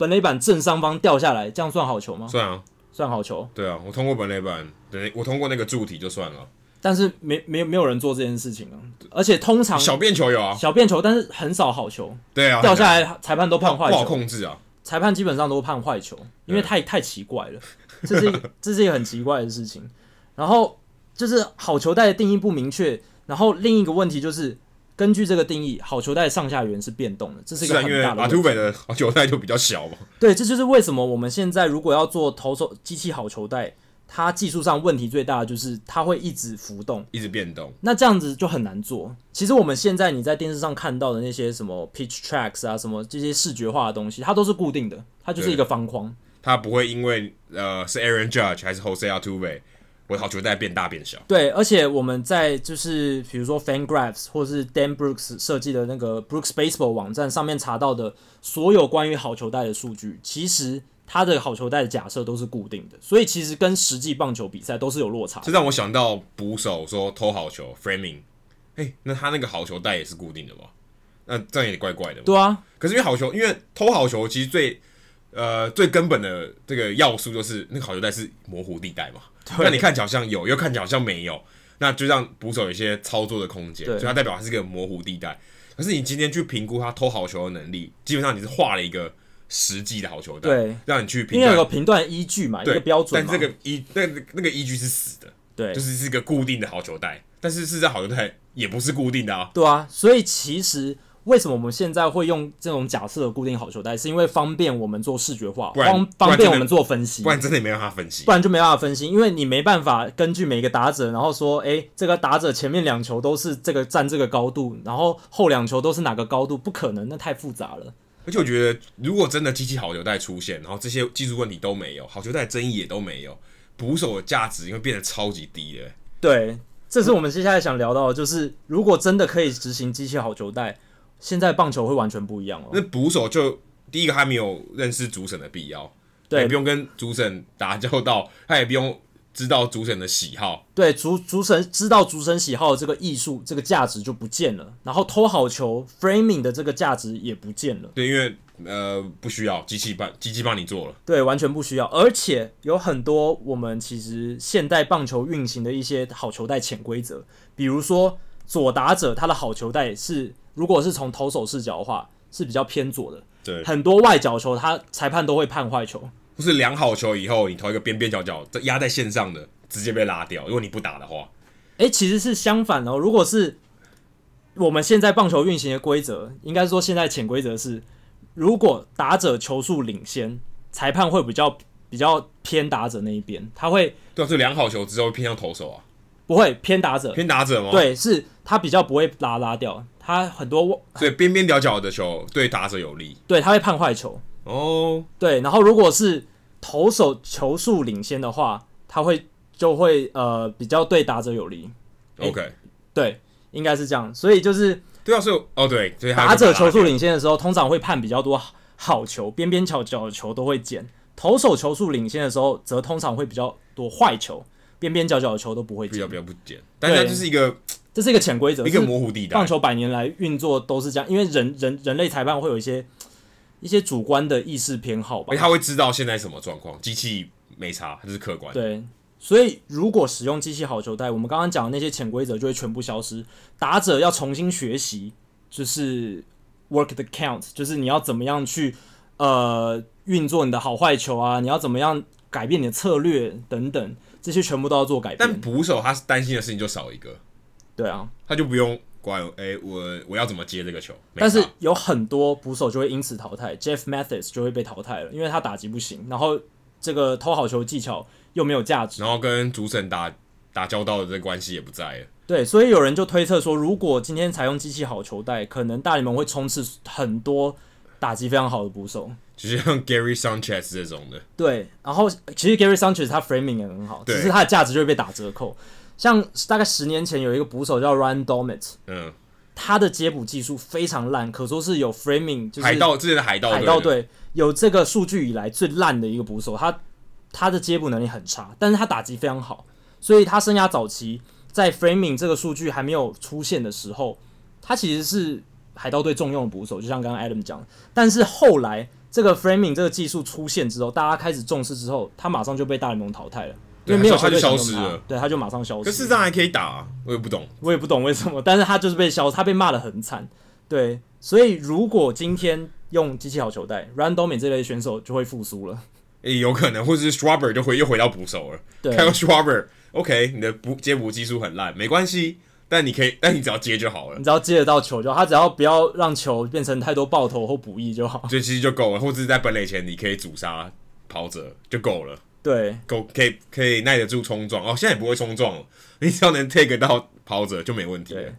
本垒板正上方掉下来，这样算好球吗？算啊，算好球。对啊，我通过本垒板，对，我通过那个柱体就算了。但是没没没有人做这件事情啊，而且通常小便球有啊，小便球，但是很少好球。对啊，掉下来裁判都判坏球，不好控制啊。裁判基本上都判坏球，因为太太奇怪了，这是一 <laughs> 这是一个很奇怪的事情。然后就是好球带的定义不明确，然后另一个问题就是。根据这个定义，好球带上下缘是变动的，这是一个很大的问题。是啊，因为马图北的好球带就比较小嘛。对，这就是为什么我们现在如果要做投手机器好球带，它技术上问题最大的就是它会一直浮动，一直变动。那这样子就很难做。其实我们现在你在电视上看到的那些什么 pitch tracks 啊，什么这些视觉化的东西，它都是固定的，它就是一个方框。它不会因为呃是 Aaron Judge 还是 Jose Altuve，我好球带变大变小。对，而且我们在就是比如说 FanGraphs 或是 Dan Brooks 设计的那个 Brooks Baseball 网站上面查到的所有关于好球带的数据，其实。它的好球带的假设都是固定的，所以其实跟实际棒球比赛都是有落差。这让我想到捕手说偷好球 framing，哎、欸，那他那个好球带也是固定的吗？那这样也怪怪的。对啊，可是因为好球，因为偷好球其实最呃最根本的这个要素就是那个好球带是模糊地带嘛。那你看起来好像有，又看起来好像没有，那就让捕手有一些操作的空间，所以它代表它是个模糊地带。可是你今天去评估他偷好球的能力，基本上你是画了一个。实际的好球带，对，让你去评，因为有个评断依据嘛，一个标准。但这个依那那个依据是死的，对，就是是一个固定的好球带。但是事实上，好球带也不是固定的啊。对啊，所以其实为什么我们现在会用这种假设的固定好球带，是因为方便我们做视觉化，方方便我们做分析。不然真的也没办法分析，不然就没办法分析，因为你没办法根据每一个打者，然后说，哎、欸，这个打者前面两球都是这个站这个高度，然后后两球都是哪个高度，不可能，那太复杂了。而且我觉得，如果真的机器好球带出现，然后这些技术问题都没有，好球带争议也都没有，捕手的价值因为变得超级低了。对，这是我们接下来想聊到的，就是如果真的可以执行机器好球带，现在棒球会完全不一样哦。那捕手就第一个，他没有认识主审的必要，对，也不用跟主审打交道，他也不用。知道主审的喜好，对主主审知道主审喜好的这个艺术，这个价值就不见了。然后偷好球 framing 的这个价值也不见了。对，因为呃不需要机器帮机器帮你做了，对，完全不需要。而且有很多我们其实现代棒球运行的一些好球带潜规则，比如说左打者他的好球带是，如果是从投手视角的话是比较偏左的。对，很多外角球他裁判都会判坏球。不是量好球以后，你投一个边边角角，这压在线上的，直接被拉掉。如果你不打的话，哎、欸，其实是相反哦。如果是我们现在棒球运行的规则，应该说现在潜规则是，如果打者球数领先，裁判会比较比较偏打者那一边，他会对，是量好球之后偏向投手啊，不会偏打者，偏打者吗？对，是他比较不会拉拉掉，他很多所以边边角角的球对打者有利，对，他会判坏球。哦、oh，对，然后如果是投手球数领先的话，他会就会呃比较对打者有利。OK，欸、对，应该是这样。所以就是对啊，所以哦对，打者球数领先的时候，通常会判比较多好球，边边角角的球都会减；投手球数领先的时候，则通常会比较多坏球，边边角角的球都不会减，比较比较不减。但是它就是一个，这是一个潜规则，一个模糊地带。棒球百年来运作都是这样，因为人人人类裁判会有一些。一些主观的意识偏好吧，他会知道现在什么状况，机器没差，它是客观。对，所以如果使用机器好球带，我们刚刚讲的那些潜规则就会全部消失，打者要重新学习，就是 work the count，就是你要怎么样去呃运作你的好坏球啊，你要怎么样改变你的策略等等，这些全部都要做改变。但捕手他担心的事情就少一个，对啊，他就不用。管哎、欸，我我要怎么接这个球？但是有很多捕手就会因此淘汰，Jeff Mathis 就会被淘汰了，因为他打击不行，然后这个偷好球技巧又没有价值，然后跟主审打打交道的这个关系也不在了。对，所以有人就推测说，如果今天采用机器好球带，可能大联盟会冲刺很多打击非常好的捕手，就是像 Gary Sanchez 这种的。对，然后其实 Gary Sanchez 他 framing 也很好，只是他的价值就会被打折扣。像大概十年前有一个捕手叫 Ryan Doumit，嗯，他的接捕技术非常烂，可说是有 framing，就是海盗之前的海盗海盗队有这个数据以来最烂的一个捕手，他他的接捕能力很差，但是他打击非常好，所以他生涯早期在 framing 这个数据还没有出现的时候，他其实是海盗队重用的捕手，就像刚刚 Adam 讲，但是后来这个 framing 这个技术出现之后，大家开始重视之后，他马上就被大联盟淘汰了。因为没有他就消失了，对，他就马上消失。可事实上还可以打啊，我也不懂，我也不懂为什么，但是他就是被消，他被骂的很惨。对，所以如果今天用机器好球带，Ryan Doumit 这类选手就会复苏了。诶、欸，有可能，或者是 Schwarber 就会又回到捕手了。对，看到 Schwarber，OK，、okay, 你的捕接捕技术很烂，没关系，但你可以，但你只要接就好了，你只要接得到球就好，他只要不要让球变成太多爆头或补益就好，这其实就够了。或者是在本垒前你可以阻杀跑者就够了。对，够可以可以耐得住冲撞哦。现在也不会冲撞了，<laughs> 你只要能 take 到跑者就没问题。对，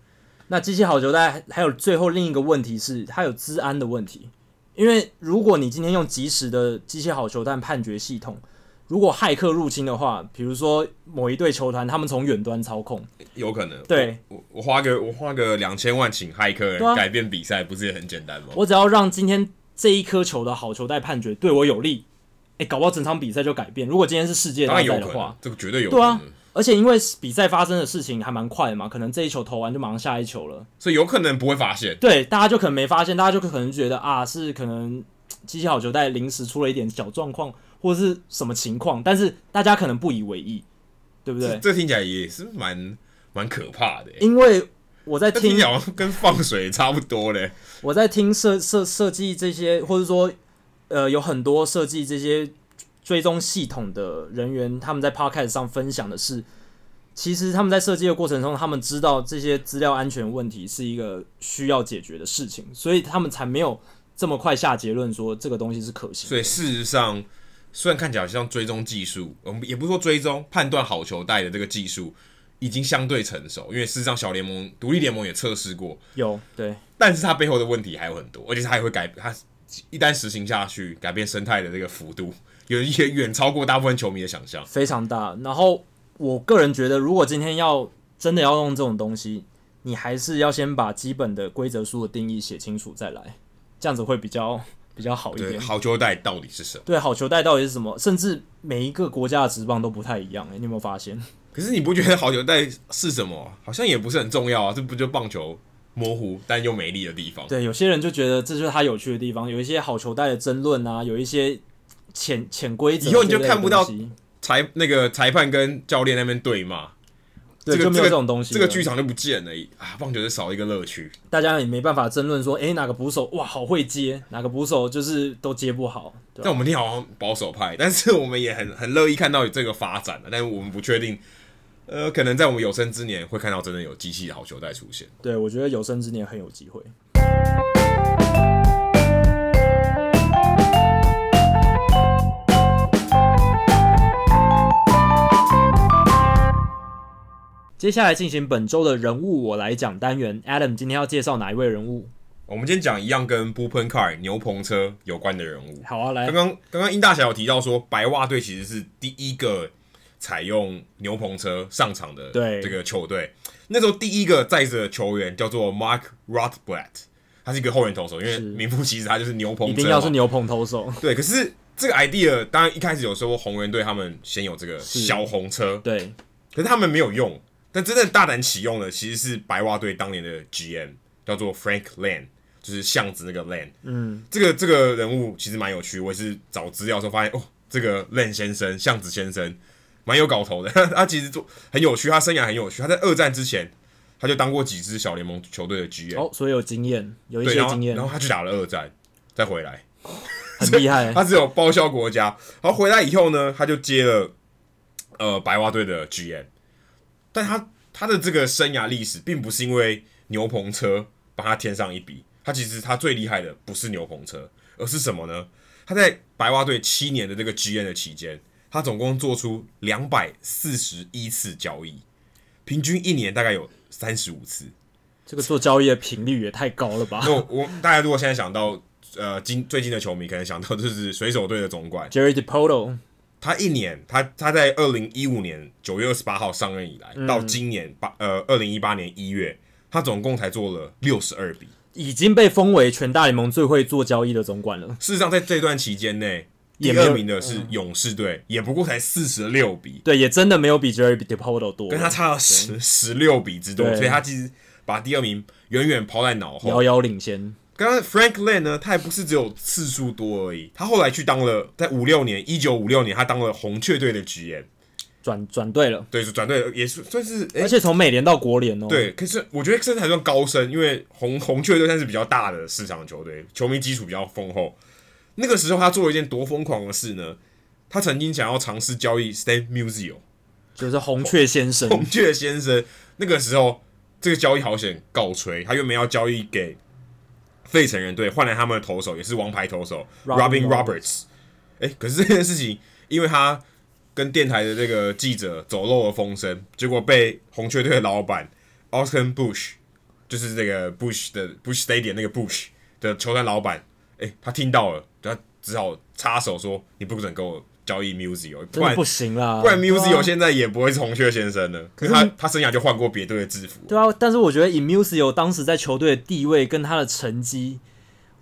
那机械好球带还有最后另一个问题是，它有治安的问题。因为如果你今天用及时的机械好球带判决系统，如果骇客入侵的话，比如说某一队球团他们从远端操控，有可能。对，我我花个我花个两千万请骇客改变比赛，不是也很简单吗？我只要让今天这一颗球的好球带判决对我有利，哎，搞不好整场比赛就改变。如果今天是世界大赛的话，这个绝对有。对啊。而且因为比赛发生的事情还蛮快的嘛，可能这一球投完就马上下一球了，所以有可能不会发现。对，大家就可能没发现，大家就可能觉得啊，是可能机器好球带临时出了一点小状况，或者是什么情况，但是大家可能不以为意，对不对？这，这听起来也是蛮蛮可怕的，因为我在听，跟放水差不多嘞。我在听设设设计这些，或者说呃，有很多设计这些。追踪系统的人员，他们在 Podcast 上分享的是，其实他们在设计的过程中，他们知道这些资料安全问题是一个需要解决的事情，所以他们才没有这么快下结论说这个东西是可行。所以事实上，虽然看起来像追踪技术，我们也不说追踪判断好球带的这个技术已经相对成熟，因为事实上小联盟、独立联盟也测试过，有对，但是它背后的问题还有很多，而且它还会改，它一旦实行下去，改变生态的这个幅度。<laughs> 有一些远超过大部分球迷的想象，非常大。然后我个人觉得，如果今天要真的要用这种东西，你还是要先把基本的规则书的定义写清楚再来，这样子会比较 <laughs> 比较好一点。好球带到底是什么？对，好球带到底是什么？甚至每一个国家的职棒都不太一样，欸，你有没有发现？<laughs> 可是你不觉得好球带是什么？好像也不是很重要啊，这不就棒球模糊但又美丽的地方？对，有些人就觉得这就是他有趣的地方。有一些好球带的争论啊，有一些。潜潜规则，以后你就看不到裁那个裁判跟教练那边对骂，对，就没有这种东西，这个剧场就不见了啊！棒球就少一个乐趣，大家也没办法争论说，哎，哪个捕手哇好会接，哪个捕手就是都接不好。但我们听好像保守派，但是我们也很很乐意看到有这个发展的，但是我们不确定，呃，可能在我们有生之年会看到真的有机器的好球带出现。对，我觉得有生之年很有机会。接下来进行本周的人物我来讲单元，Adam 今天要介绍哪一位人物？我们今天讲一样跟 Bullpen Car 牛棚车有关的人物。好啊，来，刚刚刚刚殷大侠有提到说，白袜队其实是第一个采用牛棚车上场的这个球队。那时候第一个载着球员叫做 Mark Rothblatt，他是一个后援投手，因为名副其实他就是牛棚车，一定要是牛棚投手。对，可是这个 idea 当然一开始有说红人队他们先有这个小红车，对，可是他们没有用。但真正大胆启用的其实是白袜队当年的 GM，叫做 Frank Lane，就是巷子那个 Lane。嗯，这个这个人物其实蛮有趣，我也是找资料的时候发现，哦，这个 Lane 先生，巷子先生，蛮有搞头的。<laughs> 他其实做很有趣，他生涯很有趣。他在二战之前，他就当过几支小联盟球队的 GM，哦，所以有经验，有一些经验。然后他去打了二战，再回来，<laughs> 很厉害。<laughs> 他只有报效国家。然后回来以后呢，他就接了呃白袜队的 GM。但他他的这个生涯历史，并不是因为牛棚车帮他添上一笔。他其实他最厉害的不是牛棚车，而是什么呢？他在白袜队七年的这个 GM 的期间，他总共做出两百四十一次交易，平均一年大概有三十五次。这个做交易的频率也太高了吧？我我大家如果现在想到呃今最近的球迷，可能想到就是水手队的总管 Jerry Depoto，。他一年，他他在二零一五年九月二十八号上任以来，嗯、到今年八呃二零一八年一月，他总共才做了六十二笔，已经被封为全大联盟最会做交易的总管了。事实上，在这段期间内，第二名的是勇士队，也不过才四十六比，对，也真的没有比 Jerry Depoto 多，跟他差了十十六比之多，所以他其实把第二名远远抛在脑后，遥遥领先。刚刚 Frank Lane 呢，他也不是只有次数多而已，他后来去当了，在五六年，一九五六年，他当了红雀队的 GM，转转队了，对，是转队，也是算是，而且从美联到国联哦，对，可是我觉得这还算高升，因为红红雀队算是比较大的市场球队，球迷基础比较丰厚。那个时候他做了一件多疯狂的事呢？他曾经想要尝试交易 Stan Musial，就是红雀先生，红雀先生。那个时候这个交易好险告吹，他原本要交易给。费城人队换来他们的投手，也是王牌投手 Robin Roberts。哎，可是这件事情，因为他跟电台的这个记者走漏了风声，结果被红雀队的老板 Austin Bush，就是这个 Bush 的 Bush Stadium 那个 Bush 的球团老板，哎、欸，他听到了，他只好插手说：“你不准跟我交易 Musial，不然不行啦，不然 Musial 现在也不会是红雀先生了。啊”可是他他生涯就换过别队的制服。对啊，但是我觉得以 Musial 当时在球队的地位跟他的成绩。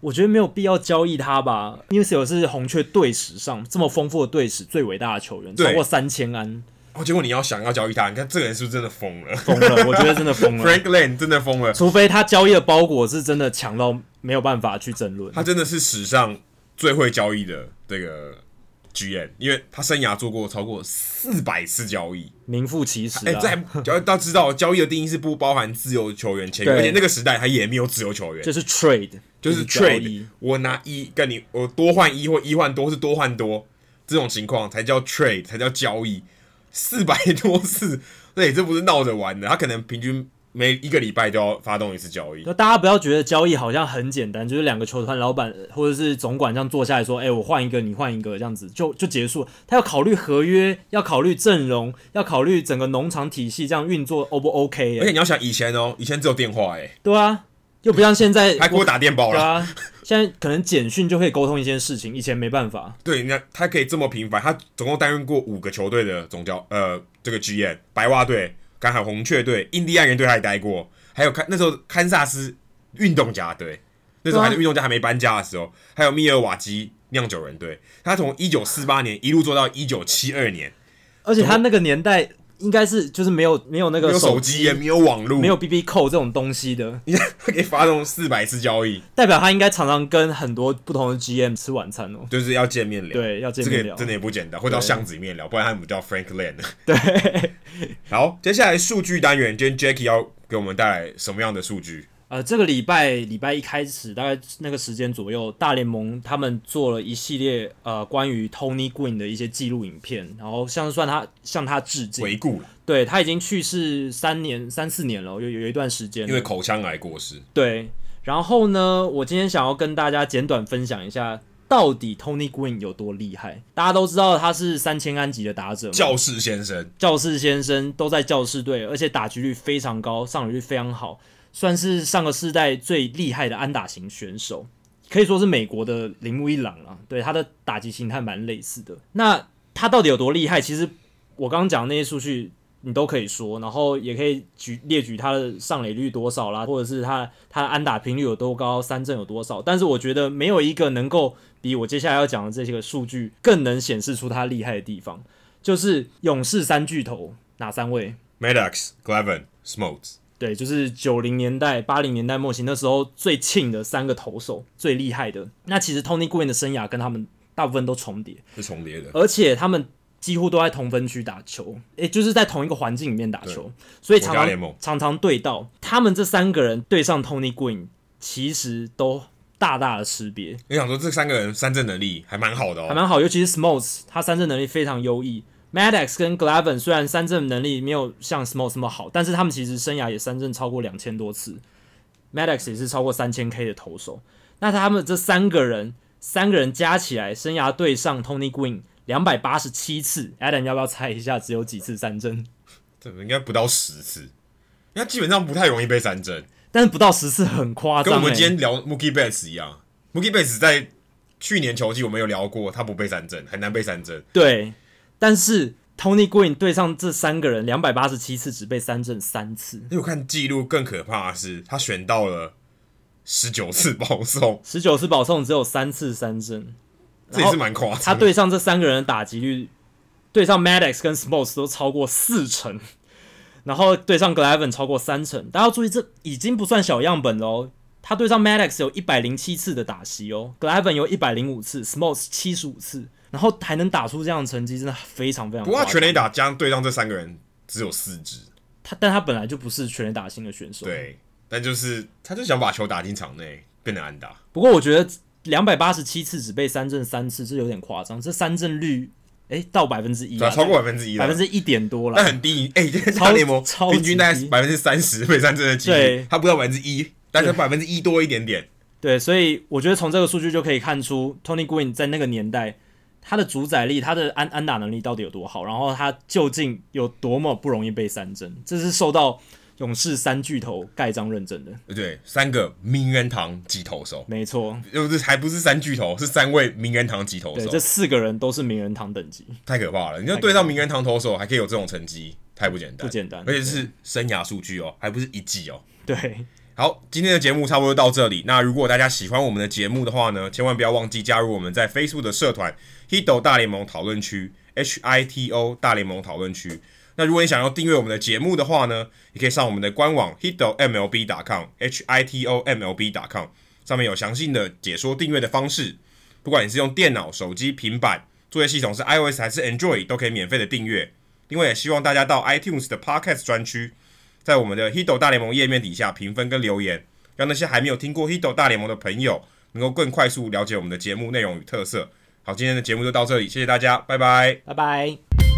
我觉得没有必要交易他吧。Musial 是红雀队史上这么丰富的队史最伟大的球员，超过三千安。哦，结果你要想要交易他，你看这个人是不是真的疯了？疯了，我觉得真的疯了。Frank l a n 真的疯了，除非他交易的包裹是真的强到没有办法去争论。他真的是史上最会交易的这个。GM，因为他生涯做过超过四百次交易，名副其实。哎、欸，<laughs> 在要大家知道，交易的定义是不包含自由球员签约，而且那个时代他也没有自由球员，就是 trade，就是 trade。我拿一跟你，我多换一或一换多，是多换多，这种情况才叫 trade，才叫交易。四百多次，<laughs> 对，这不是闹着玩的，他可能平均。每一个礼拜就要发动一次交易，那大家不要觉得交易好像很简单，就是两个球团老板或者是总管这样坐下来说：“哎、欸，我换一个，你换一个，这样子就就结束。”他要考虑合约，要考虑阵容，要考虑整个农场体系这样运作 O 不 OK？而且你要想以前哦，以前只有电话哎，对啊，又不像现在 <laughs> 还给我打电报了，<laughs> 对啊，现在可能简讯就可以沟通一件事情，以前没办法。对，那他可以这么频繁，他总共担任过五个球队的总教，呃，这个 GM 白袜队、刚好红雀队、印第安人队他也待过。还有看那时候堪萨斯运动家队，那时候还是运动家还没搬家的时候，还有密尔瓦基酿酒人队，他从一九四八年一路做到一九七二年，而且他那个年代应该是就是没有没有那个手机也没有网络，没有 BB 扣这种东西的，他可以发动四百次交易，代表他应该常常跟很多不同的 GM 吃晚餐哦，就是要见面聊，对，要见面聊，这个真的也不简单，会到巷子里面聊，不然他们叫 Frank Len。<laughs> 对，好，接下来数据单元，今天 Jackie 要。给我们带来什么样的数据？呃，这个礼拜礼拜一开始，大概那个时间左右，大联盟他们做了一系列呃关于 Tony Gwynn 的一些记录影片，然后像是算他向他致敬回顾了。对，他已经去世三年三四年了，有有一段时间，因为口腔癌过世。对，然后呢，我今天想要跟大家简短分享一下。到底 Tony Gwynn 有多厉害？大家都知道他是三千安级的打者，教室先生，教室先生都在教室队，而且打击率非常高，上垒率非常好，算是上个世代最厉害的安打型选手，可以说是美国的铃木一朗啊。对，他的打击形态蛮类似的。那他到底有多厉害？其实我刚刚讲的那些数据。你都可以说，然后也可以举列举他的上垒率多少啦，或者是他他的安打频率有多高，三振有多少。但是我觉得没有一个能够比我接下来要讲的这些个数据更能显示出他厉害的地方，就是勇士三巨头哪三位？Maddox、Glavin、Smoltz。对，就是九零年代、八零年代末期那时候最庆的三个投手，最厉害的。那其实 Tony Gwynn 的生涯跟他们大部分都重叠，是重叠的，而且他们。几乎都在同分区打球，也，就是在同一个环境里面打球，所以常常常常对到他们这三个人对上 Tony Gwynn，其实都大大的识别。你想说这三个人三振能力还蛮好的哦，还蛮好，尤其是 Smoltz，他三振能力非常优异。Maddox 跟 Glavine 虽然三振能力没有像 Smoltz 那么好，但是他们其实生涯也三振超过两千多次。Maddox 也是超过三千 K 的投手。那他们这三个人，三个人加起来生涯对上 Tony Green。两百八十七次，Adam 要不要猜一下？只有几次三振？这个应该不到十次，因为基本上不太容易被三振。但是不到十次很夸张，欸，跟我们今天聊 Mookie Betts 一样。Mookie Betts 在去年球季我们有聊过，他不被三振，很难被三振。对，但是 Tony Green 对上这三个人，两百八十七次只被三振三次。因为我看记录更可怕的是，他选到了十九次保送，十九次保送只有三次三振。这也是蛮夸张。他对上这三个人的打击率，对上 Maddox 跟 Smoltz 都超过四成，然后对上 Glavine 超过三成。大家要注意，这已经不算小样本了哦。他对上 Maddox 有一百零七次的打席哦，Glavine 有一百零五次，Smoltz 七十五次，然后还能打出这样的成绩，真的非常非常。不过他全垒打将对上这三个人只有四支，他但他本来就不是全垒打型的选手。对，但就是他就想把球打进场内，变得安打。不过我觉得。两百八十七次只被三振三次，这有点夸张。这三振率，哎、欸，到百分之一，超过百分之一，百分之一点多了，那很低。哎、欸，超联盟平均大概百分之三十被三振的几率，他不到百分之一，但是百分之一多一点点。对，所以我觉得从这个数据就可以看出，Tony Gwynn 在那个年代他的主宰力、他的安安打能力到底有多好，然后他究竟有多么不容易被三振，这是受到勇士三巨头盖章认证的。对，三个名人堂级投手，没错，就是还不是三巨头，是三位名人堂级投手。对，这四个人都是名人堂等级，太可怕了！你要对到名人堂投手，还可以有这种成绩，太不简单，不简单，而且是生涯数据哦，还不是一季哦。对。好，今天的节目差不多到这里。那如果大家喜欢我们的节目的话呢，千万不要忘记加入我们在 Facebook 的社团 Hito 大联盟讨论区 H I T O 大联盟讨论区。那如果你想要订阅我们的节目的话呢，也可以上我们的官网 Hito MLB.com H I T O M L B.com，上面有详细的解说订阅的方式。不管你是用电脑、手机、平板，作业系统是 iOS 还是 Android，都可以免费的订阅。另外，也希望大家到 iTunes 的 Podcast 专区。在我们的 Hito 大联盟页面底下评分跟留言，让那些还没有听过 Hito 大联盟的朋友能够更快速了解我们的节目内容与特色。好，今天的节目就到这里，谢谢大家，拜拜，拜拜。